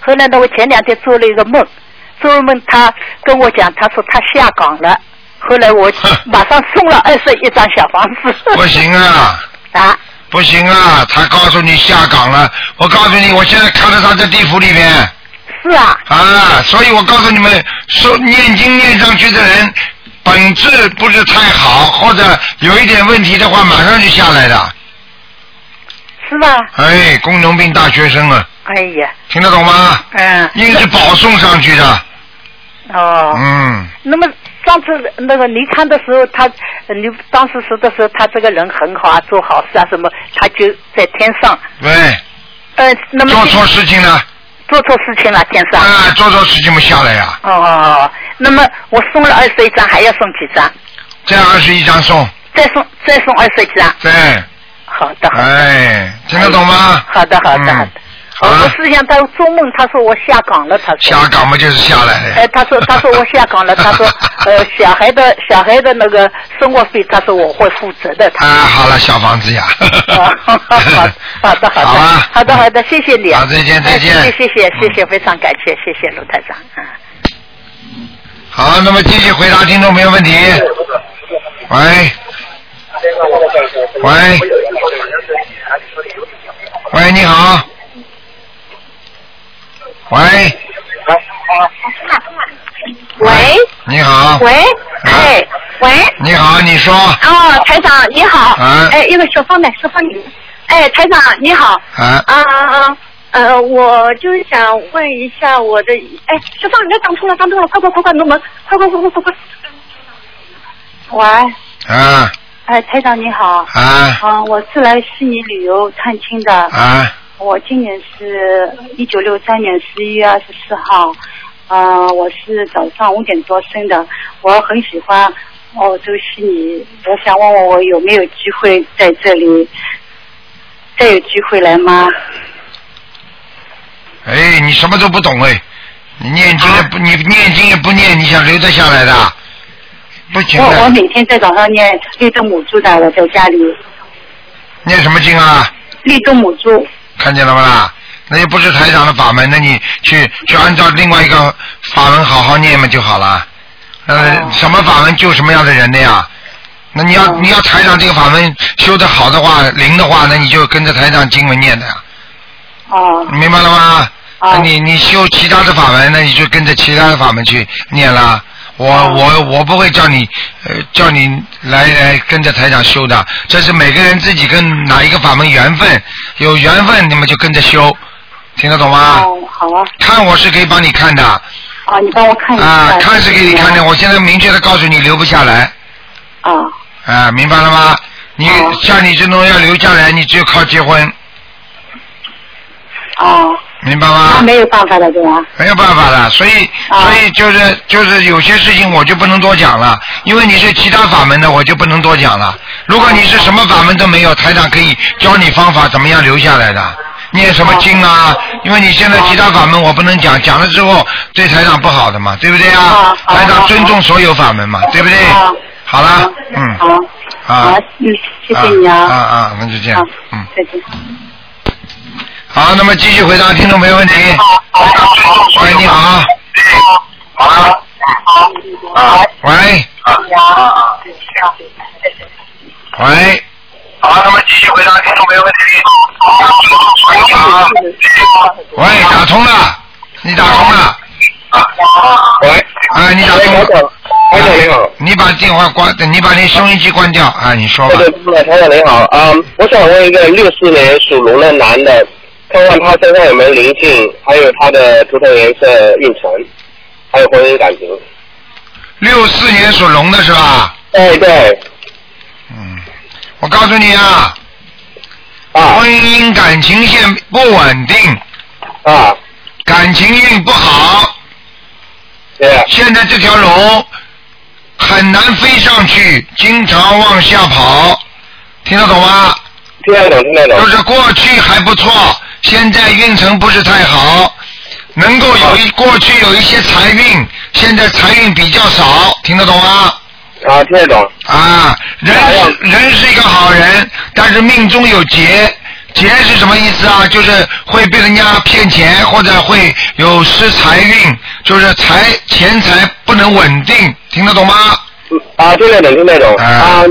后来呢我前两天做了一个梦，做了梦他跟我讲，他说他下岗了。后来我马上送了二十一张小房子。不行啊！啊！不行啊！他告诉你下岗了，我告诉你，我现在看到他在地府里面。是啊。啊，所以我告诉你们，说念经念上去的人，本质不是太好，或者有一点问题的话，马上就下来的。是吧？哎，工农兵大学生啊，哎呀。听得懂吗？嗯。硬是保送上去的。哦。嗯。那么上次那个你看的时候，他你当时说的时候，他这个人很好啊，做好事啊什么，他就在天上。对。呃，那么做错事情了。做错事情了，天上。啊，做错事情嘛下来呀、哦哦哦，那么我送了二十一张，还要送几张？这样二十一张送。再送再送二十一张。对。好的。好的哎，听得懂吗？好的好的好的。好我是想他做梦，他说我下岗了，他说。下岗嘛就是下来了。哎，他说他说我下岗了，他说呃小孩的小孩的那个生活费，他说我会负责的。他啊，好了，小房子呀。好好 好的好的好的好的，谢谢你。好再见再见哎谢谢谢谢谢谢，非常感谢谢谢卢台长。嗯好，那么继续回答听众朋友问题。喂。喂。喂，你好。喂。喂。你好。喂，哎，喂。你好，你说。哦，台长你好。啊哎，一个小方的，小方的。哎，台长你好。啊。啊啊啊！呃，我就是想问一下我的，哎，小方，你要打通了，打通了，快快快快弄门，快快快快快快。喂，啊哎，台长你好。啊啊，我是来悉尼旅游探亲的。啊我今年是一九六三年十一月二十四号，呃，我是早上五点多生的，我很喜欢澳洲悉尼，我想问问我有没有机会在这里，再有机会来吗？哎，你什么都不懂哎，你念经也不，你念经也不念，你想留得下来的？不行的。我我每天在早上念绿度母珠的，我在家里念什么经啊？绿度母珠。看见了不啦？那又不是台长的法门，那你去去按照另外一个法门好好念嘛就好了。呃，什么法门救什么样的人的呀？那你要、你要台长这个法门修的好的话，灵的话，那你就跟着台长经文念的呀。哦。你明白了吗？那你你修其他的法门，那你就跟着其他的法门去念啦。我我我不会叫你呃叫你来来跟着台长修的，这是每个人自己跟哪一个法门缘分，有缘分你们就跟着修，听得懂吗？哦，好啊。看我是可以帮你看的啊，你帮我看一下。啊，看是给你看的，我现在明确的告诉你留不下来啊。啊，明白了吗？你像你这种要留下来，你只有靠结婚。哦，明白吗？那没有办法了，对吧？没有办法了，所以所以就是就是有些事情我就不能多讲了，因为你是其他法门的，我就不能多讲了。如果你是什么法门都没有，台长可以教你方法怎么样留下来的，念什么经啊？因为你现在其他法门我不能讲，讲了之后对台长不好的嘛，对不对啊？台长尊重所有法门嘛，对不对？好了，嗯，好，啊好，嗯，谢谢你啊啊，啊，那就这样，嗯，再见。好，那么继续回答听众朋友问题。喂，你好。啊，喂。喂。好，那么继续回答听众朋友问题。好。喂，打通了，你打通了。喂。啊，你打通了。台长你好。你把电话关，你把那收音机关掉啊，你说吧。对对，台长你好啊、我想问一个六四年属龙的男的，看看他身上有没有灵性，还有他的图腾颜色运程，还有婚姻感情。六四年属龙的是吧？哎对。嗯我告诉你啊，婚姻感情线不稳定，啊，感情运不好，对，现在这条龙很难飞上去，经常往下跑，听得懂吗？听得懂，听得懂。就是过去还不错，现在运程不是太好，能够有一过去有一些财运，现在财运比较少，听得懂吗？啊，听得懂。啊，人人是一个好人，但是命中有劫。劫是什么意思啊？就是会被人家骗钱，或者会有失财运，就是财钱财不能稳定，听得懂吗？啊，听得懂，听得懂。啊，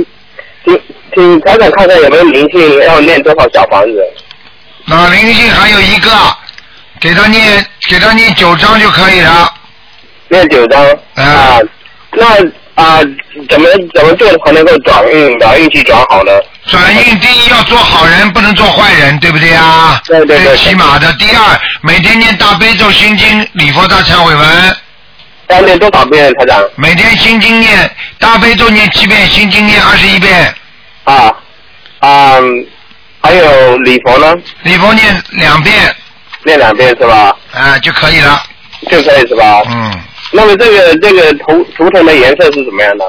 请请台长看看有没有灵性，要念多少小房子？那灵性还有一个，给他念给他念九章就可以了。念九章。啊，那啊，怎么怎么做才能够转运，把运气转好呢？转运第一要做好人，不能做坏人，对不对啊？对对对。起码的。第二，每天念大悲咒、心经、礼佛大忏悔文。要念多少遍，台长？每天心经念大悲咒念七遍，心经念二十一遍。啊，啊，还有礼佛呢？礼佛念两遍。念两遍是吧？啊，就可以了。就可以是吧？嗯。那么这个这个图图腾的颜色是怎么样的？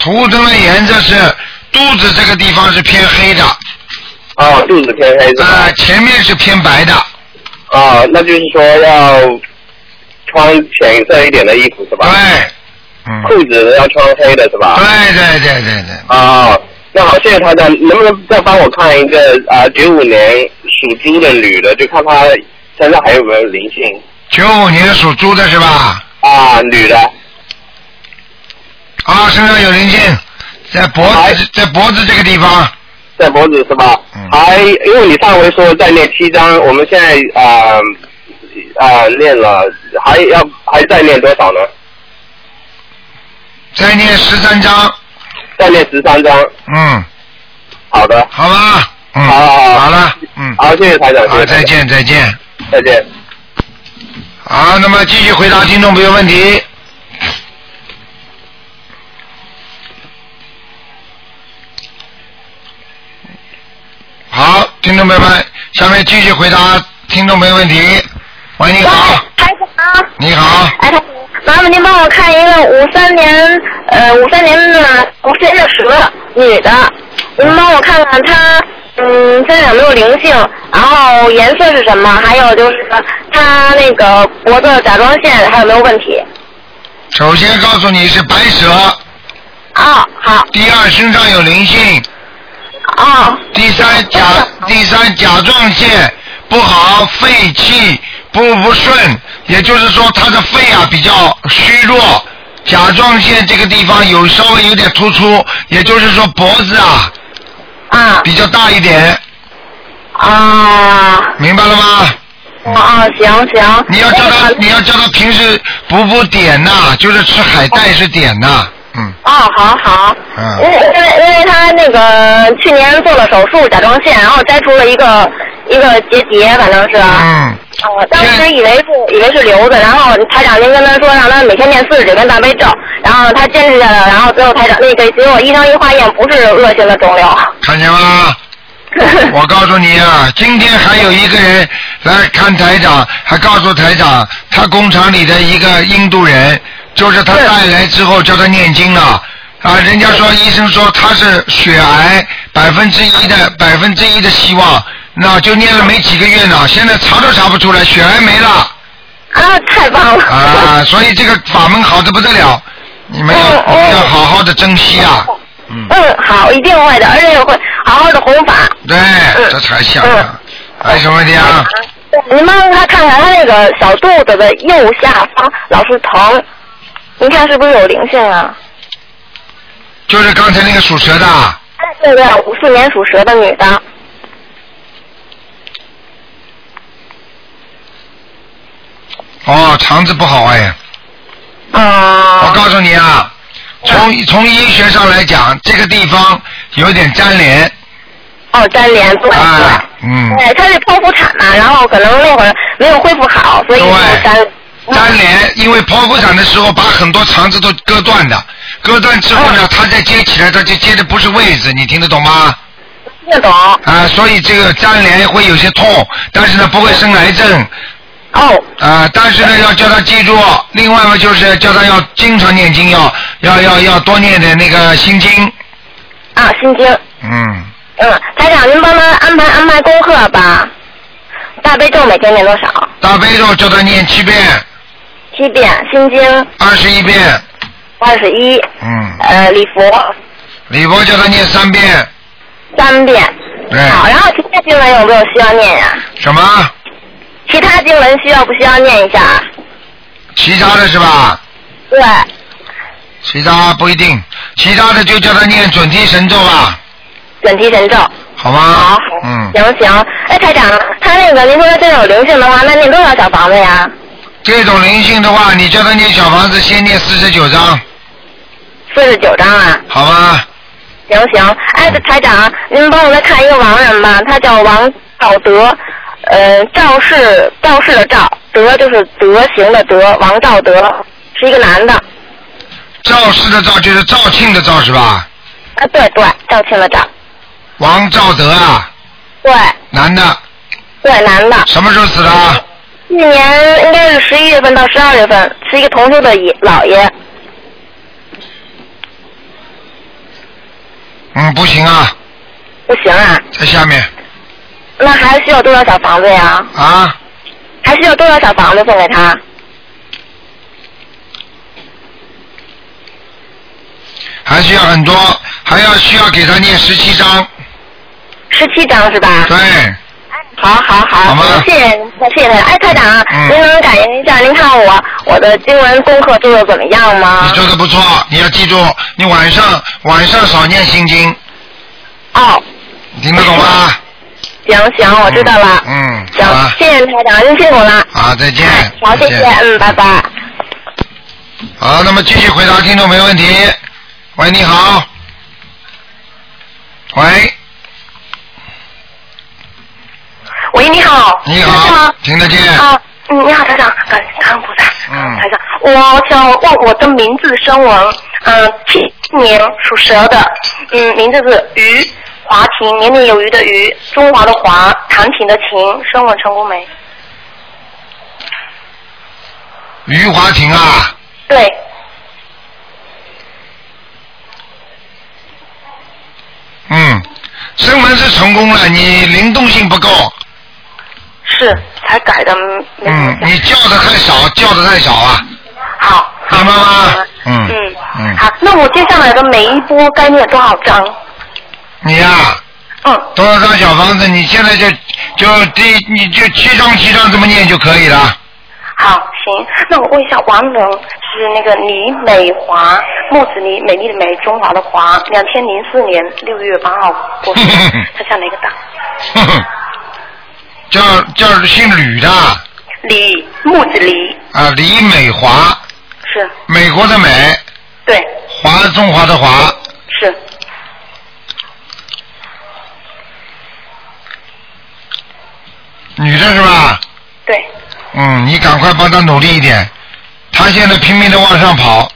图腾的颜色是肚子这个地方是偏黑的。啊，肚子偏黑？啊，前面是偏白的。啊，那就是说要穿浅色一点的衣服是吧？对。裤子要穿黑的是吧？对对对对对。啊，那好，谢谢台长，能不能再帮我看一个啊九五年属猪的女的，就看她身上还有没有灵性？九五年属猪的是吧？啊，女的。啊，身上有灵性，在脖子，在脖子这个地方。在脖子是吧？还因为你上回说再念七章，我们现在啊啊念了，还要还再念多少呢？再念十三章。再念十三张。嗯。好的。好吧。嗯。好好好。好了。嗯。好，谢谢台长。好，再见，再见。再见。好，那么继续回答听众朋友问题。好，听众朋友们，下面继续回答听众朋友问题。喂，你好。你好。哎，麻烦您帮我看一个五三年呃五三年的五三的蛇女的，您帮我看看她嗯身上有没有灵性，然后颜色是什么，还有就是她那个脖子甲状腺还有没有问题？首先告诉你是白蛇。啊，好。第二，身上有灵性。啊。第三甲，第三甲状腺不好，肺气不不顺，也就是说他的肺啊比较虚弱，甲状腺这个地方有稍微有点突出，也就是说脖子啊啊比较大一点。啊。明白了吗？啊，行行。你要叫他，你要叫他平时补补碘呐、就是吃海带是碘呐、嗯。哦，好好。嗯。因为因为因为他那个去年做了手术甲状腺，然后摘除了一个一个结节，反正是。嗯。哦，当时以为是以为是瘤子，然后台长您跟他说让他每天念四十九遍大悲咒，然后他坚持下来了，然后最后台长那个结果医生一化验不是恶性的肿瘤。看见吗？我告诉你啊，今天还有一个人来看台长，还告诉台长，他工厂里的一个印度人，就是他带来之后叫他念经了。啊，人家说医生说他是血癌百分之一的百分之一的希望，那就念了没几个月呢，现在查都查不出来，血癌没了。啊，太棒了！啊，所以这个法门好的不得了，你们要、要好好的珍惜啊。嗯，好，一定会的，而且也会好好的弘法。对，这才像呢。还有什么问题啊？您帮他看看他那个小肚子的右下方老是疼，您看是不是有灵性啊？就是刚才那个属蛇的，哎，对对，五四年属蛇的女的。哦，肠子不好哎。啊。我告诉你啊，从从医学上来讲，这个地方有点粘连。哦，粘连对。啊，嗯。对，他是剖腹产嘛，然后可能那会儿没有恢复好，所以就粘。粘连，因为剖腹产的时候把很多肠子都割断的，割断之后呢，它再接起来，它就接的不是位置，你听得懂吗？听得懂。啊，所以这个粘连会有些痛，但是呢不会生癌症。哦。啊，但是呢要叫他记住，另外嘛就是叫他要经常念经，要要要要多念点那个心经。啊，心经。嗯，嗯，台长，您帮他安排安排功课吧。大悲咒每天念多少？大悲咒叫他念七遍，七遍，心经二十一遍。二十一，嗯，呃，礼佛礼佛叫他念三遍。三遍。对。好，然后其他经文有没有需要念呀？什么？其他经文需要不需要念一下？其他的是吧？对。其他不一定，其他的就叫他念准提神咒吧，准提神咒。好吗？好。嗯。行行，哎，台长，他那个您说他真有灵性的话，那念多少小房子呀？这种灵性的话，你叫他念小房子，先念四十九章，四十九章啊。好吗？行行，哎，台长，您帮我再看一个亡人吧，他叫王宝德，呃，赵氏赵氏的赵，德就是德行的德，王兆德是一个男的。赵氏的赵就是赵庆的赵是吧？啊，对对，赵庆的赵。王兆德啊，对男的，对，男的。什么时候死的？去年应该是十一月份到十二月份，是一个同修的爷老爷。嗯，不行啊，不行啊，在下面那还需要多少小房子呀？啊，还需要多少小房子送给他？还需要很多，还要需要给他念十七章。十七章是吧？对。好好好，谢谢谢谢台长。哎，台长，您能感应一下？您看我我的经文功课做的怎么样吗？你做的不错，你要记住，你晚上晚上少念心经。哦。你听得懂吗？行行，我知道了。嗯。行，谢谢台长，您辛苦了。好，再见。好，谢谢，嗯，拜拜。好，那么继续回答听众没问题。喂，你好。喂。喂，你好，你好？，听得见。啊，嗯，你好，台长，感感恩菩萨，嗯台长，我想问我的名字声纹，嗯，七年属蛇的，嗯，名字是于华庭，年年有余的余，中华的华，弹琴的琴，声纹成功没？余华庭啊，对，嗯，声纹是成功了，你灵动性不够。是才改的，嗯，你叫的太少，叫的太少啊。好。明白吗？嗯。嗯嗯。好，那我接下来的每一波该念多少章？你呀、嗯。多少张小房子？你现在就就第你就七张七张这么念就可以了。好，行，那我问一下王能，是那个李美华，木子李，美丽的美，中华的华，两千零四年六月八号过世，他叫哪个党？哼哼，叫叫姓吕的李木子李，啊，李美华，是，美国的美，对，华中华的华，是，女的是吧？对，嗯，你赶快帮他努力一点。他现在拼命的往上跑，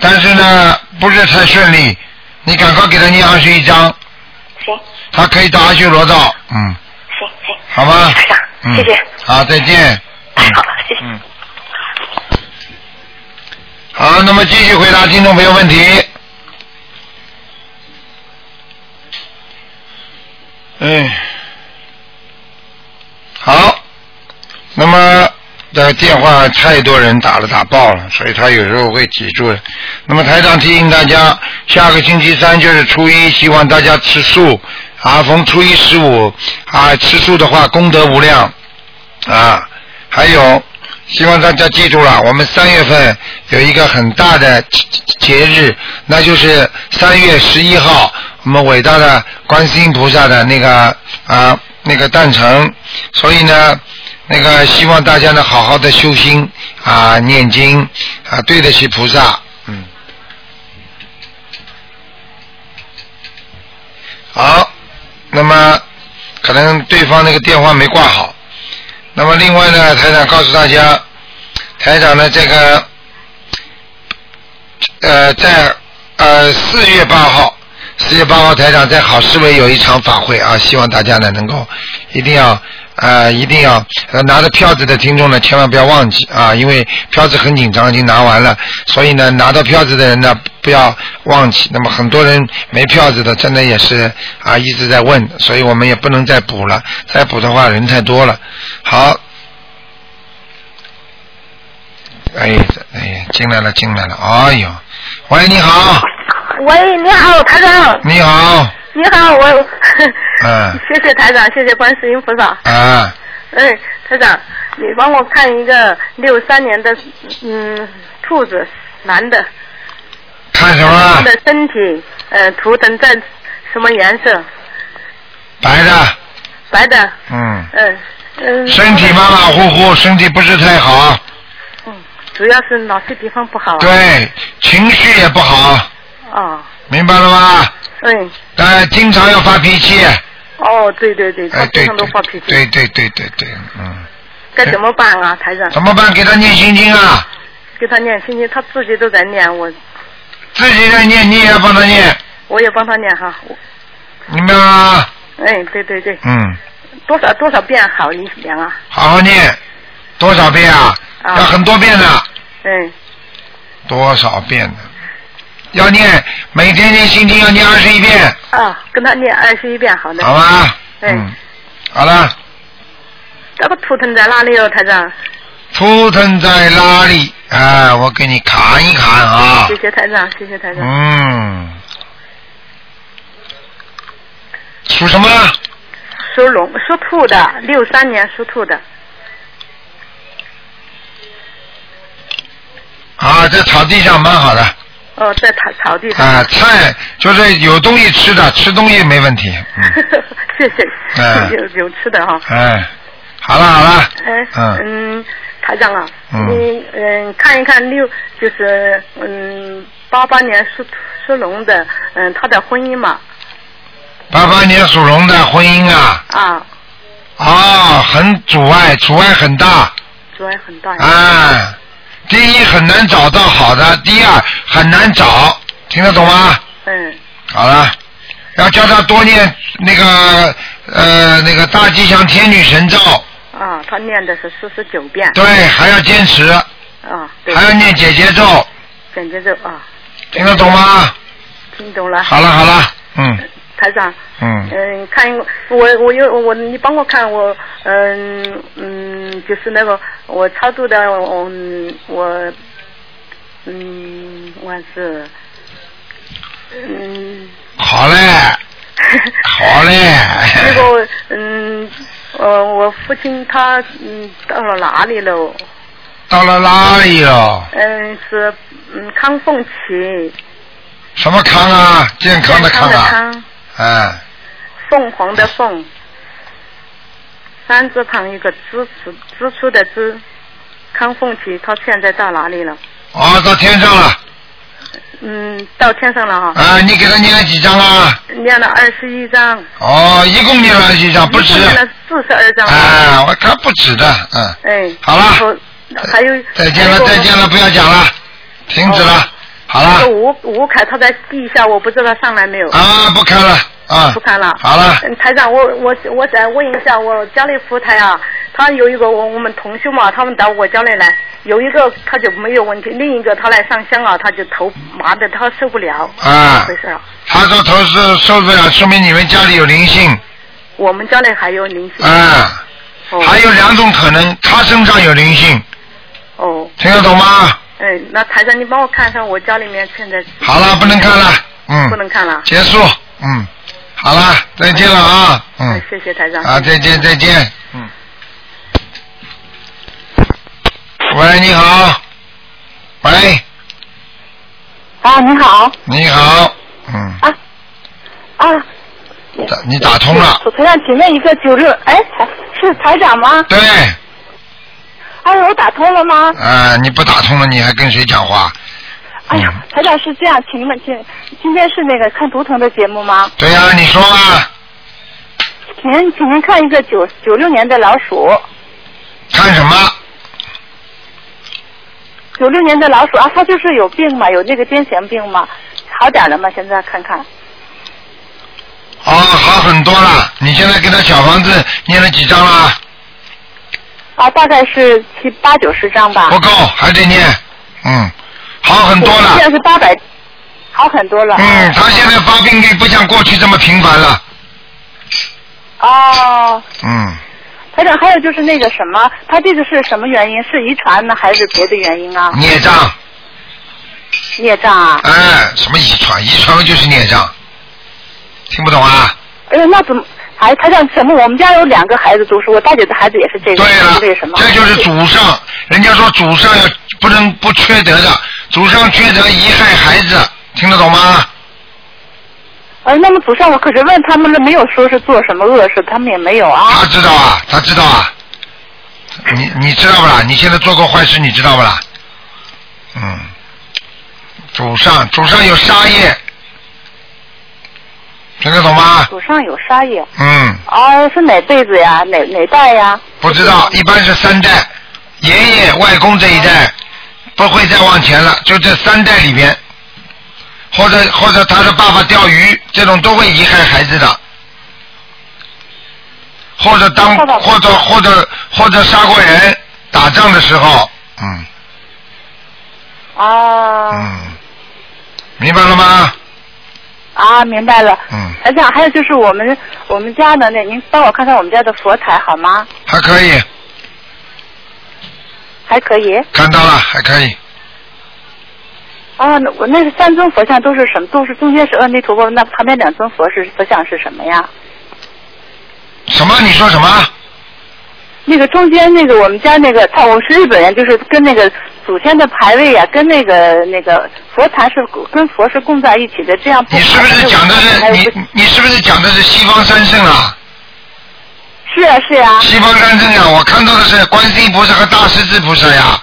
但是呢不是太顺利。你赶快给他念二十一章。行他可以到阿修罗道，嗯，行行，好吗？台长，嗯，谢谢。好，再见。哎，好了，谢谢。嗯。好，那么继续回答听众朋友问题。哎，好，那么的电话太多人打了，打爆了，所以他有时候会挤住了。那么台长提醒大家，下个星期三就是初一，希望大家吃素啊，逢初一十五啊，吃素的话功德无量啊。还有，希望大家记住了，我们三月份有一个很大的节节日，那就是三月十一号，我们伟大的观世音菩萨的那个啊那个诞辰，所以呢，那个希望大家呢好好的修心啊，念经啊，对得起菩萨，嗯。好，那么可能对方那个电话没挂好。那么另外呢，台长告诉大家，台长呢这个呃在呃四月八号，四月八号台长在好市委有一场法会啊，希望大家呢能够一定要呃一定要呃拿着票子的听众呢千万不要忘记啊，因为票子很紧张，已经拿完了，所以呢拿到票子的人呢不要忘记。那么很多人没票子的，真的也是啊一直在问，所以我们也不能再补了，再补的话人太多了。好，哎哎进来了进来了，哎呦，喂你好，喂，你好，台长。你好，你好，我。嗯 谢谢台长，谢谢观世音菩萨。啊哎，台长，你帮我看一个六三年的嗯兔子男的，看什么他？的身体呃图腾在什么颜色？白的，白的，嗯，嗯嗯。身体马马虎虎，身体不是太好，嗯主要是哪些地方不好、啊？。对，情绪也不好，哦，明白了吗？嗯，呃，经常要发脾气，哦，对对对，他经常都发脾气。对对对对对，嗯，该怎么办啊，台长？怎么办？给他念心经啊，给他念心经，他自己都在念，我自己在念，你也要帮他念，我也帮他念哈。我明白吗？哎，对对对，嗯，多少多少遍好一点啊？好好念，多少遍啊？啊要很多遍的，嗯，多少遍的？要念，每天念心经要念二十一遍，啊，跟他念二十一遍，好的。好吧？哎，嗯，好了，这个图腾在哪里哦，台长？图腾在哪里？哎，我给你看一看啊谢。谢台长，谢谢台长。嗯，属什么？属龙，属兔的，六三年属兔的。啊，在草地上蛮好的。哦，在草草地上。啊，菜就是有东西吃的，吃东西没问题。嗯，谢谢，哎 有有吃的哈。哎，好了好了，哎，嗯嗯，台长啊，嗯你嗯看一看六，就是嗯八八年属属龙的，嗯他的婚姻嘛，八八年属龙的婚姻啊，啊，啊，很阻碍，阻碍很大。阻碍很大。啊，第一很难找到好的，第二很难找，听得懂吗？嗯，好了，要教他多念那个呃那个大吉祥天女神咒，啊，他念的是四十九遍。对，还要坚持，啊，对。还要念姐姐咒，姐姐咒啊，听得懂吗？听懂了。好了好了，嗯台长，嗯，嗯，看我我有我，你帮我看我，嗯嗯，就是那个我超度的，嗯我，嗯我是，嗯，好嘞，好嘞，那个嗯呃我父亲他嗯到了哪里了？到了哪里了？嗯是嗯康凤起，什么康啊？健康的康啊？康，哎，凤凰的凤，三字旁一个支持支出的支，康凤起，他现在到哪里了？哦，到天上了。嗯，到天上了哈。啊，你给他念了几张啊？念了二十一章。哦，一共念了几张？不止念了四十二章。啊，我看不止的，嗯。哎。好了还有。再见了，再见了，不要讲了，停止了。好了。那个吴吴凯他在地下，我不知道上来没有。啊，不看了，啊不看了。好了嗯，台长，我我我再问一下，我家里佛台啊，他有一个我我们同学嘛，他们到我家里来，有一个他就没有问题，另一个他来上香啊，他就头麻的他受不了，怎么啊回事啊？他说头是受不了，说明你们家里有灵性我们家里还有灵性。啊。还有两种可能，他身上有灵性，哦。听得懂吗？哎，那台长，你帮我看看我家里面现在。好了，不能看了，嗯。不能看了。结束，嗯，好了，再见了啊，嗯哎，，谢谢台长。啊，再见再见，嗯。喂，你好，喂，啊，你好。你好，嗯，啊，打你打通了，我台长，请问一个九六，哎，台是台长吗？对，哎，我打通了吗？啊，你不打通了，你还跟谁讲话？哎呀，台长是这样，请问今今天是那个看图腾的节目吗？对呀、你说吧，请您请您看一个九九六年的老鼠，看什么？九六年的老鼠啊，他就是有病嘛，有那个癫痫病嘛，好点了吗？现在看看。哦，好很多了。你现在给他小房子念了几张了？啊，大概是七八九十张吧。不够，还得念。嗯，好很多了。现在是八百，好很多了。嗯，他现在发病率不像过去这么频繁了。哦，嗯，台长，还有就是那个什么，他这个是什么原因？是遗传呢，还是别的原因啊？孽障。孽障啊。哎，什么遗传？遗传就是孽障。听不懂啊？哎呀，那怎么？哎，台长，怎么我们家有两个孩子读书，我大姐的孩子也是这个，是为什么？这就是祖上，人家说祖上要不能不缺德的，祖上缺德遗害孩子，听得懂吗？哎，那么祖上我可是问他们了，没有说是做什么恶事，他们也没有啊。他知道啊，他知道啊。你你知道不啦？你现在做过坏事，你知道不啦？嗯，祖上祖上有杀业，听得懂吗？祖上有杀业。嗯，啊，是哪辈子呀？哪哪代呀？不知道，一般是三代，爷爷、外公这一代不会再往前了，就这三代里边，或者或者他的爸爸钓鱼，这种都会遗害孩子的，或者当或者或者或者杀过人，打仗的时候，嗯啊。嗯，明白了吗？啊，明白了。嗯。台长，还有就是我们我们家的那，您帮我看看我们家的佛台好吗？还可以，还可以。看到了，还可以。啊，那我那是三尊佛像都是什么？都是中间是阿弥陀佛，那旁边两尊佛是佛像是什么呀？什么？你说什么？那个中间那个我们家那个，他我是日本人，就是跟那个祖先的牌位呀、跟那个那个佛坛是跟佛是供在一起的，这样不。你是不是讲的是你你是不是讲的是西方三圣啊？是啊是啊。西方三圣啊，我看到的是观世音菩萨和大势至菩萨呀。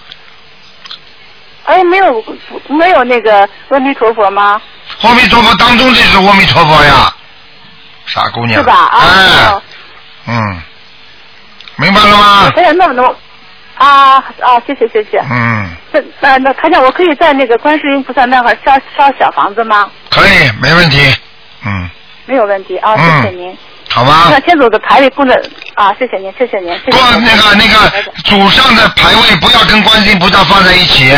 哎，没有没有那个阿弥陀佛吗？阿弥陀佛当中就是阿弥陀佛呀，傻姑娘。是吧？啊。哎，嗯，明白了吗？哎呀，那那啊啊，谢谢谢谢。嗯，那那那台长，我可以在那个观世音菩萨那块烧烧小房子吗？可以，没问题。嗯，没有问题啊，谢谢您。好吗那？先走的牌位不能啊，谢谢您，谢谢您，谢谢不，您。那个那个祖上的牌位不要跟观世音菩萨放在一起。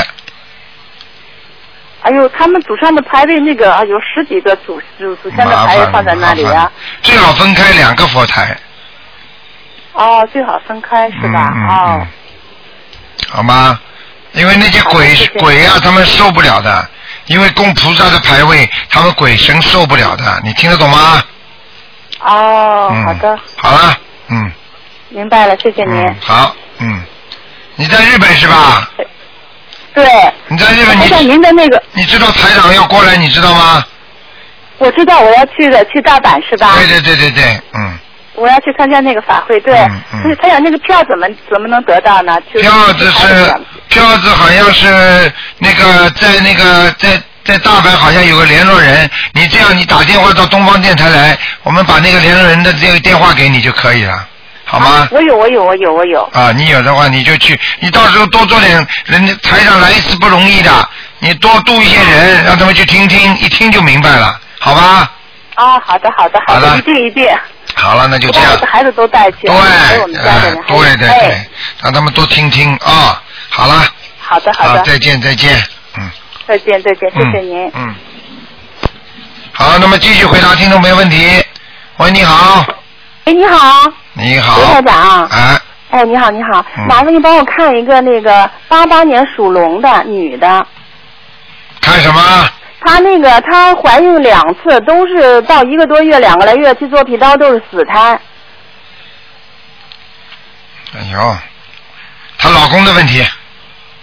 哎呦，他们祖上的牌位那个啊，有十几个祖祖祖先的牌位放在那里啊。最好分开两个佛台，哦，最好分开是吧？嗯哦，好吗？因为那些鬼鬼啊，他们受不了的，因为供菩萨的牌位，他们鬼神受不了的，你听得懂吗？哦，嗯好的，好了，嗯明白了，谢谢您。嗯，好，嗯，你在日本是吧？对。你在日本，你台长您的那个，你知道台长要过来，你知道吗？我知道我要去的，去大阪是吧？对对对对对，嗯，我要去参加那个法会，对。嗯所以台长那个票怎么怎么能得到呢？就是票子是票子好像是那个在那个在在大阪好像有个联络人，你这样你打电话到东方电台来，我们把那个联络人的这个电话给你就可以了，好吗？我有，我有，我有，我有。啊，你有的话你就去，你到时候多做点，人家台上来一次不容易的，你多度一些人，让他们去听听，一听就明白了，好吧？啊，好的好的好的，一定一定。好了，那就这样孩子都带去，对，对对哎对，让他们多听听啊。好了，好的好的，再见再见。嗯再见再见，谢谢您。嗯。好，那么继续回答听众没问题。喂，你好，哎，你好，你好刘，台长。哎，哎，你好，你好，嗯麻烦你帮我看一个那个八八年属龙的女的，看什么？她那个她怀孕两次，都是到一个多月、两个来月去做皮刀，都是死胎。哎呦，她老公的问题，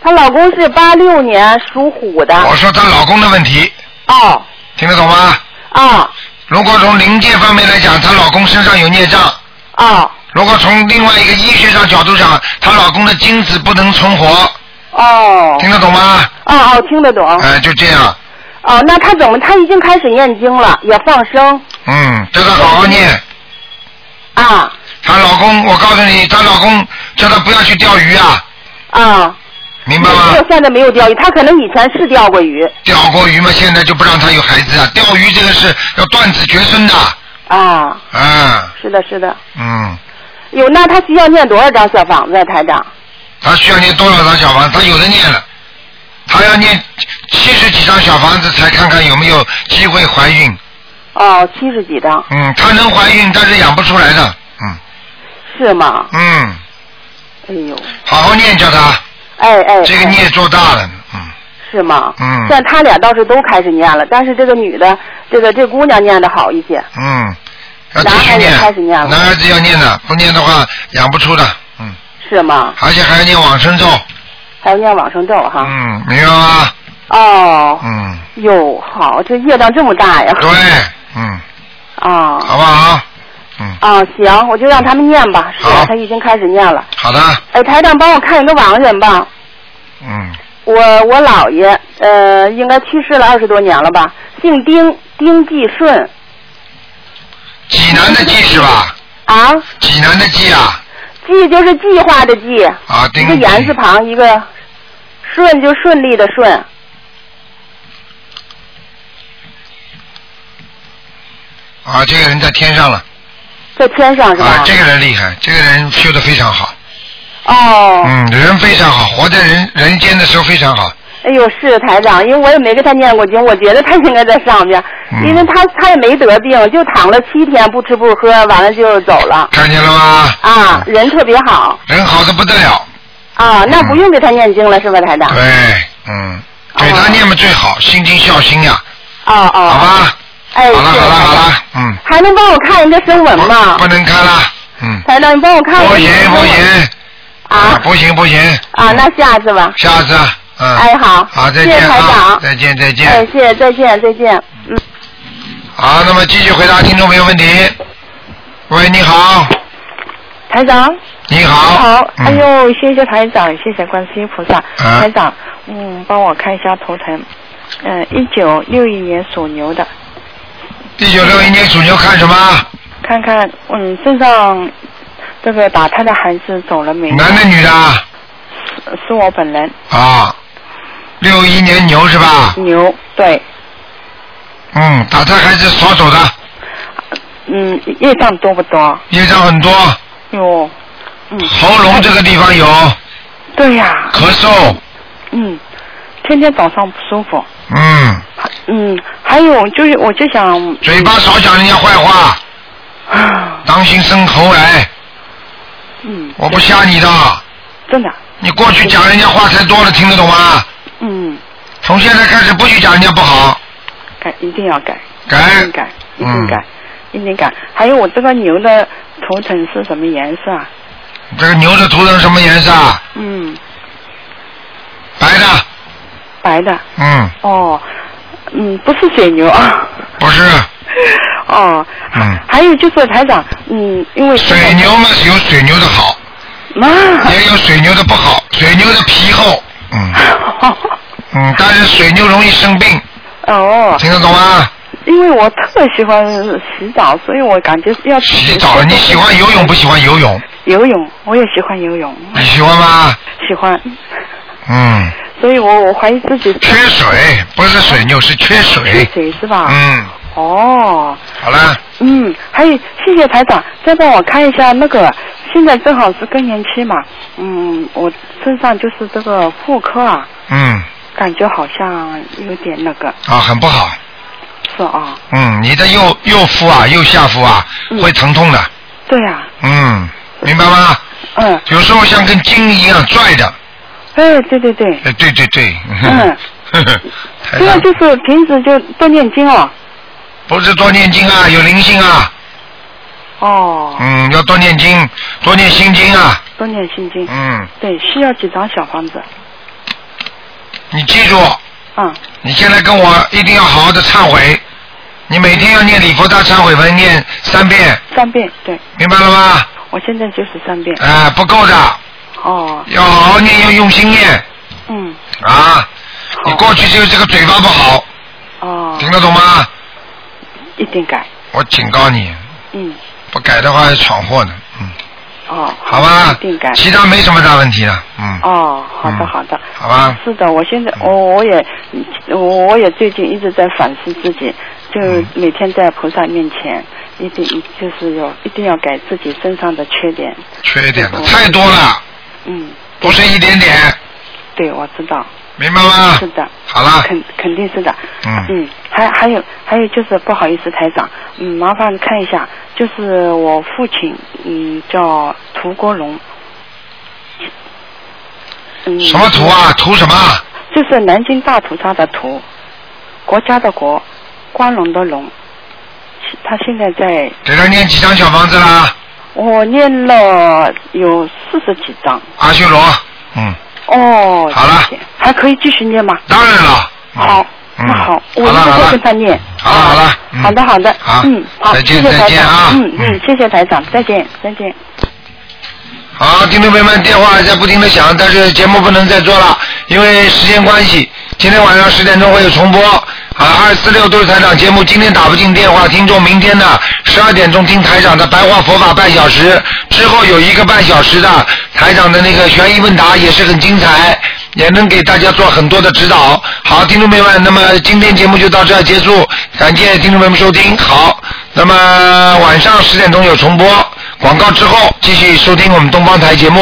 她老公是八六年属虎的。我说她老公的问题，哦。听得懂吗？啊。如果从灵界方面来讲，她老公身上有孽障。啊。如果从另外一个医学上角度讲，她老公的精子不能存活。哦。听得懂吗？哦哦，听得懂。哎，就这样，哦，那她怎么？她已经开始念经了，也放生。嗯，叫她好好念。啊。她老公，我告诉你，她老公叫她不要去钓鱼啊，啊。明白吗？我现在没有钓鱼，她可能以前是钓过鱼。钓过鱼嘛，现在就不让她有孩子啊。钓鱼这个是要断子绝孙的，啊。啊，是的，是的。嗯，有，那她需要念多少张小房子啊，台长？她需要念多少张小房子？她有的念了，她要念七十几张小房子才看看有没有机会怀孕。哦，七十几张。嗯，他能怀孕，但是养不出来的。嗯是吗？嗯，哎呦。好好念叫他，哎哎。这个孽做大了。嗯是吗？嗯但他俩倒是都开始念了，但是这个女的，这个这姑娘念的好一些。嗯，要继男孩也续念。开始念了男孩子要念的，不念的话养不出的，嗯是吗？而且还要念往生咒。还要念往生咒哈。嗯，明白吗？哦。嗯。哟，好，这业障这么大呀。对，嗯，啊。好不好？嗯啊，行，我就让他们念吧。是啊，他已经开始念了。好的，哎，台长帮我看一个亡人吧。嗯，我我姥爷，呃，应该去世了二十多年了吧，姓丁，丁继顺。济南的济是吧？啊。济南的济啊。计就是计划的计。啊，丁一个言字旁，一个顺就顺利的顺。啊，这个人在天上了。在天上是吧？啊，这个人厉害，这个人修的非常好。哦。嗯，人非常好，活在人人间的时候非常好。哎呦，是台长，因为我也没给他念过经，我觉得他应该在上边，嗯因为他他也没得病，就躺了七天不吃不喝，完了就走了。看见了吗？啊，人特别好人好的不得了。啊，那不用给他念经了是吧，台长？对，嗯，给他念嘛最好，心经孝心呀。哦哦。好吧。哎，好了好了好了，嗯，还能帮我看一个声纹吗？不能看了，嗯。台长，你帮我看一个不行不行。啊，不行不行。啊，那下次吧。下次，嗯。哎，好。好，再谢谢见长，再见再见。哎，谢谢，再见再见。嗯。好，那么继续回答听众朋友问题。喂，你好，台长。你好。你好，嗯哎呦，谢谢台长，谢谢观世音菩萨。啊台长，嗯，帮我看一下图腾。嗯，一九六一年属牛的，一九六一年属牛看什么？看看嗯身上这个打胎的孩子走了没？男的女的啊？是是我本人。啊，六一年牛是吧？牛，对，嗯，打胎还是少走的，嗯，业障多不多？业障很多，有，嗯。喉咙这个地方有，对呀、咳嗽，嗯，天天早上不舒服。嗯，嗯，还有就是，我就想。嘴巴少讲人家坏话，啊当心生喉癌。嗯。我不吓你的。真的。你过去讲人家话太多了，听得懂吗？嗯，从现在开始不许讲人家不好。改一定要改。改。一定改，一定改，一定改。还有我这个牛的图腾是什么颜色啊？这个牛的图腾什么颜色啊？嗯，白的。白的。嗯。哦，嗯，不是水牛啊。不是。哦，嗯。还有就是台长，嗯，因为水牛嘛有水牛的好，也有水牛的不好。水牛的皮厚，嗯，嗯，但是水牛容易生病，哦，听得懂吗？因为我特喜欢洗澡，所以我感觉要洗澡，你喜欢游泳不喜欢游泳？游泳，我也喜欢游泳，你喜欢吗？喜欢，嗯，所以我我怀疑自己缺水不是水牛是缺水。缺水是吧？嗯。哦。好了。嗯，还有谢谢台长，再帮我看一下那个，现在正好是更年期嘛，嗯，我身上就是这个妇科啊，嗯，感觉好像有点那个，啊，很不好。是啊，嗯，你的右右腹啊，右下腹啊，会疼痛的。对呀、嗯，明白吗？嗯。有时候像跟筋一样拽的。哎，对对对，哎，对对对。嗯。台这个就是平时就多念经哦。不是多念经啊，有灵性啊。哦。嗯，要多念经，多念心经啊。多念心经。嗯。对，需要几张小房子？你记住。嗯。你现在跟我一定要好好的忏悔，你每天要念礼佛大忏悔文念三遍，三遍，对。明白了吗？我现在就是三遍。哎、不够的，哦。要好好念，要用心念嗯。啊！你过去就是这个嘴巴不好，哦。听得懂吗？一定改。我警告你，嗯。不改的话会闯祸的，嗯，哦。好吧一定改。其他没什么大问题了，嗯，哦，好的好的。好吧。是的，我现在我我也我我也最近一直在反思自己，就嗯每天在菩萨面前，一定就是有一定要改自己身上的缺点。缺点的太多了，嗯。不是一点点，对，我知道。明白吗？是的。好了肯肯定是的。嗯嗯，还还有还有就是不好意思，台长，嗯，麻烦看一下，就是我父亲，嗯，叫涂国荣。嗯。什么图啊？图什么？就是南京大屠杀的屠，国家的国，光荣的荣。他现在在，给他念几张小房子啦？我念了有四十几张。阿修罗，嗯，哦。好了。还可以继续念吗？当然了。好，嗯那好，我一定会跟他念。好了好了，嗯好的好的。好嗯，好，再见谢谢台长再见啊嗯嗯，谢谢台长，再见再见。好，听众朋友们，电话还在不停的响，但是节目不能再做了，因为时间关系。今天晚上十点钟会有重播，啊，二四六都是台长节目，今天打不进电话，听众明天呢十二点钟听台长的白话佛法半小时，之后有一个半小时的台长的那个悬疑问答也是很精彩，也能给大家做很多的指导。好，听众朋友们，那么今天节目就到这儿结束，感谢听众朋友们收听。好，那么晚上十点钟有重播，广告之后继续收听我们东方台节目。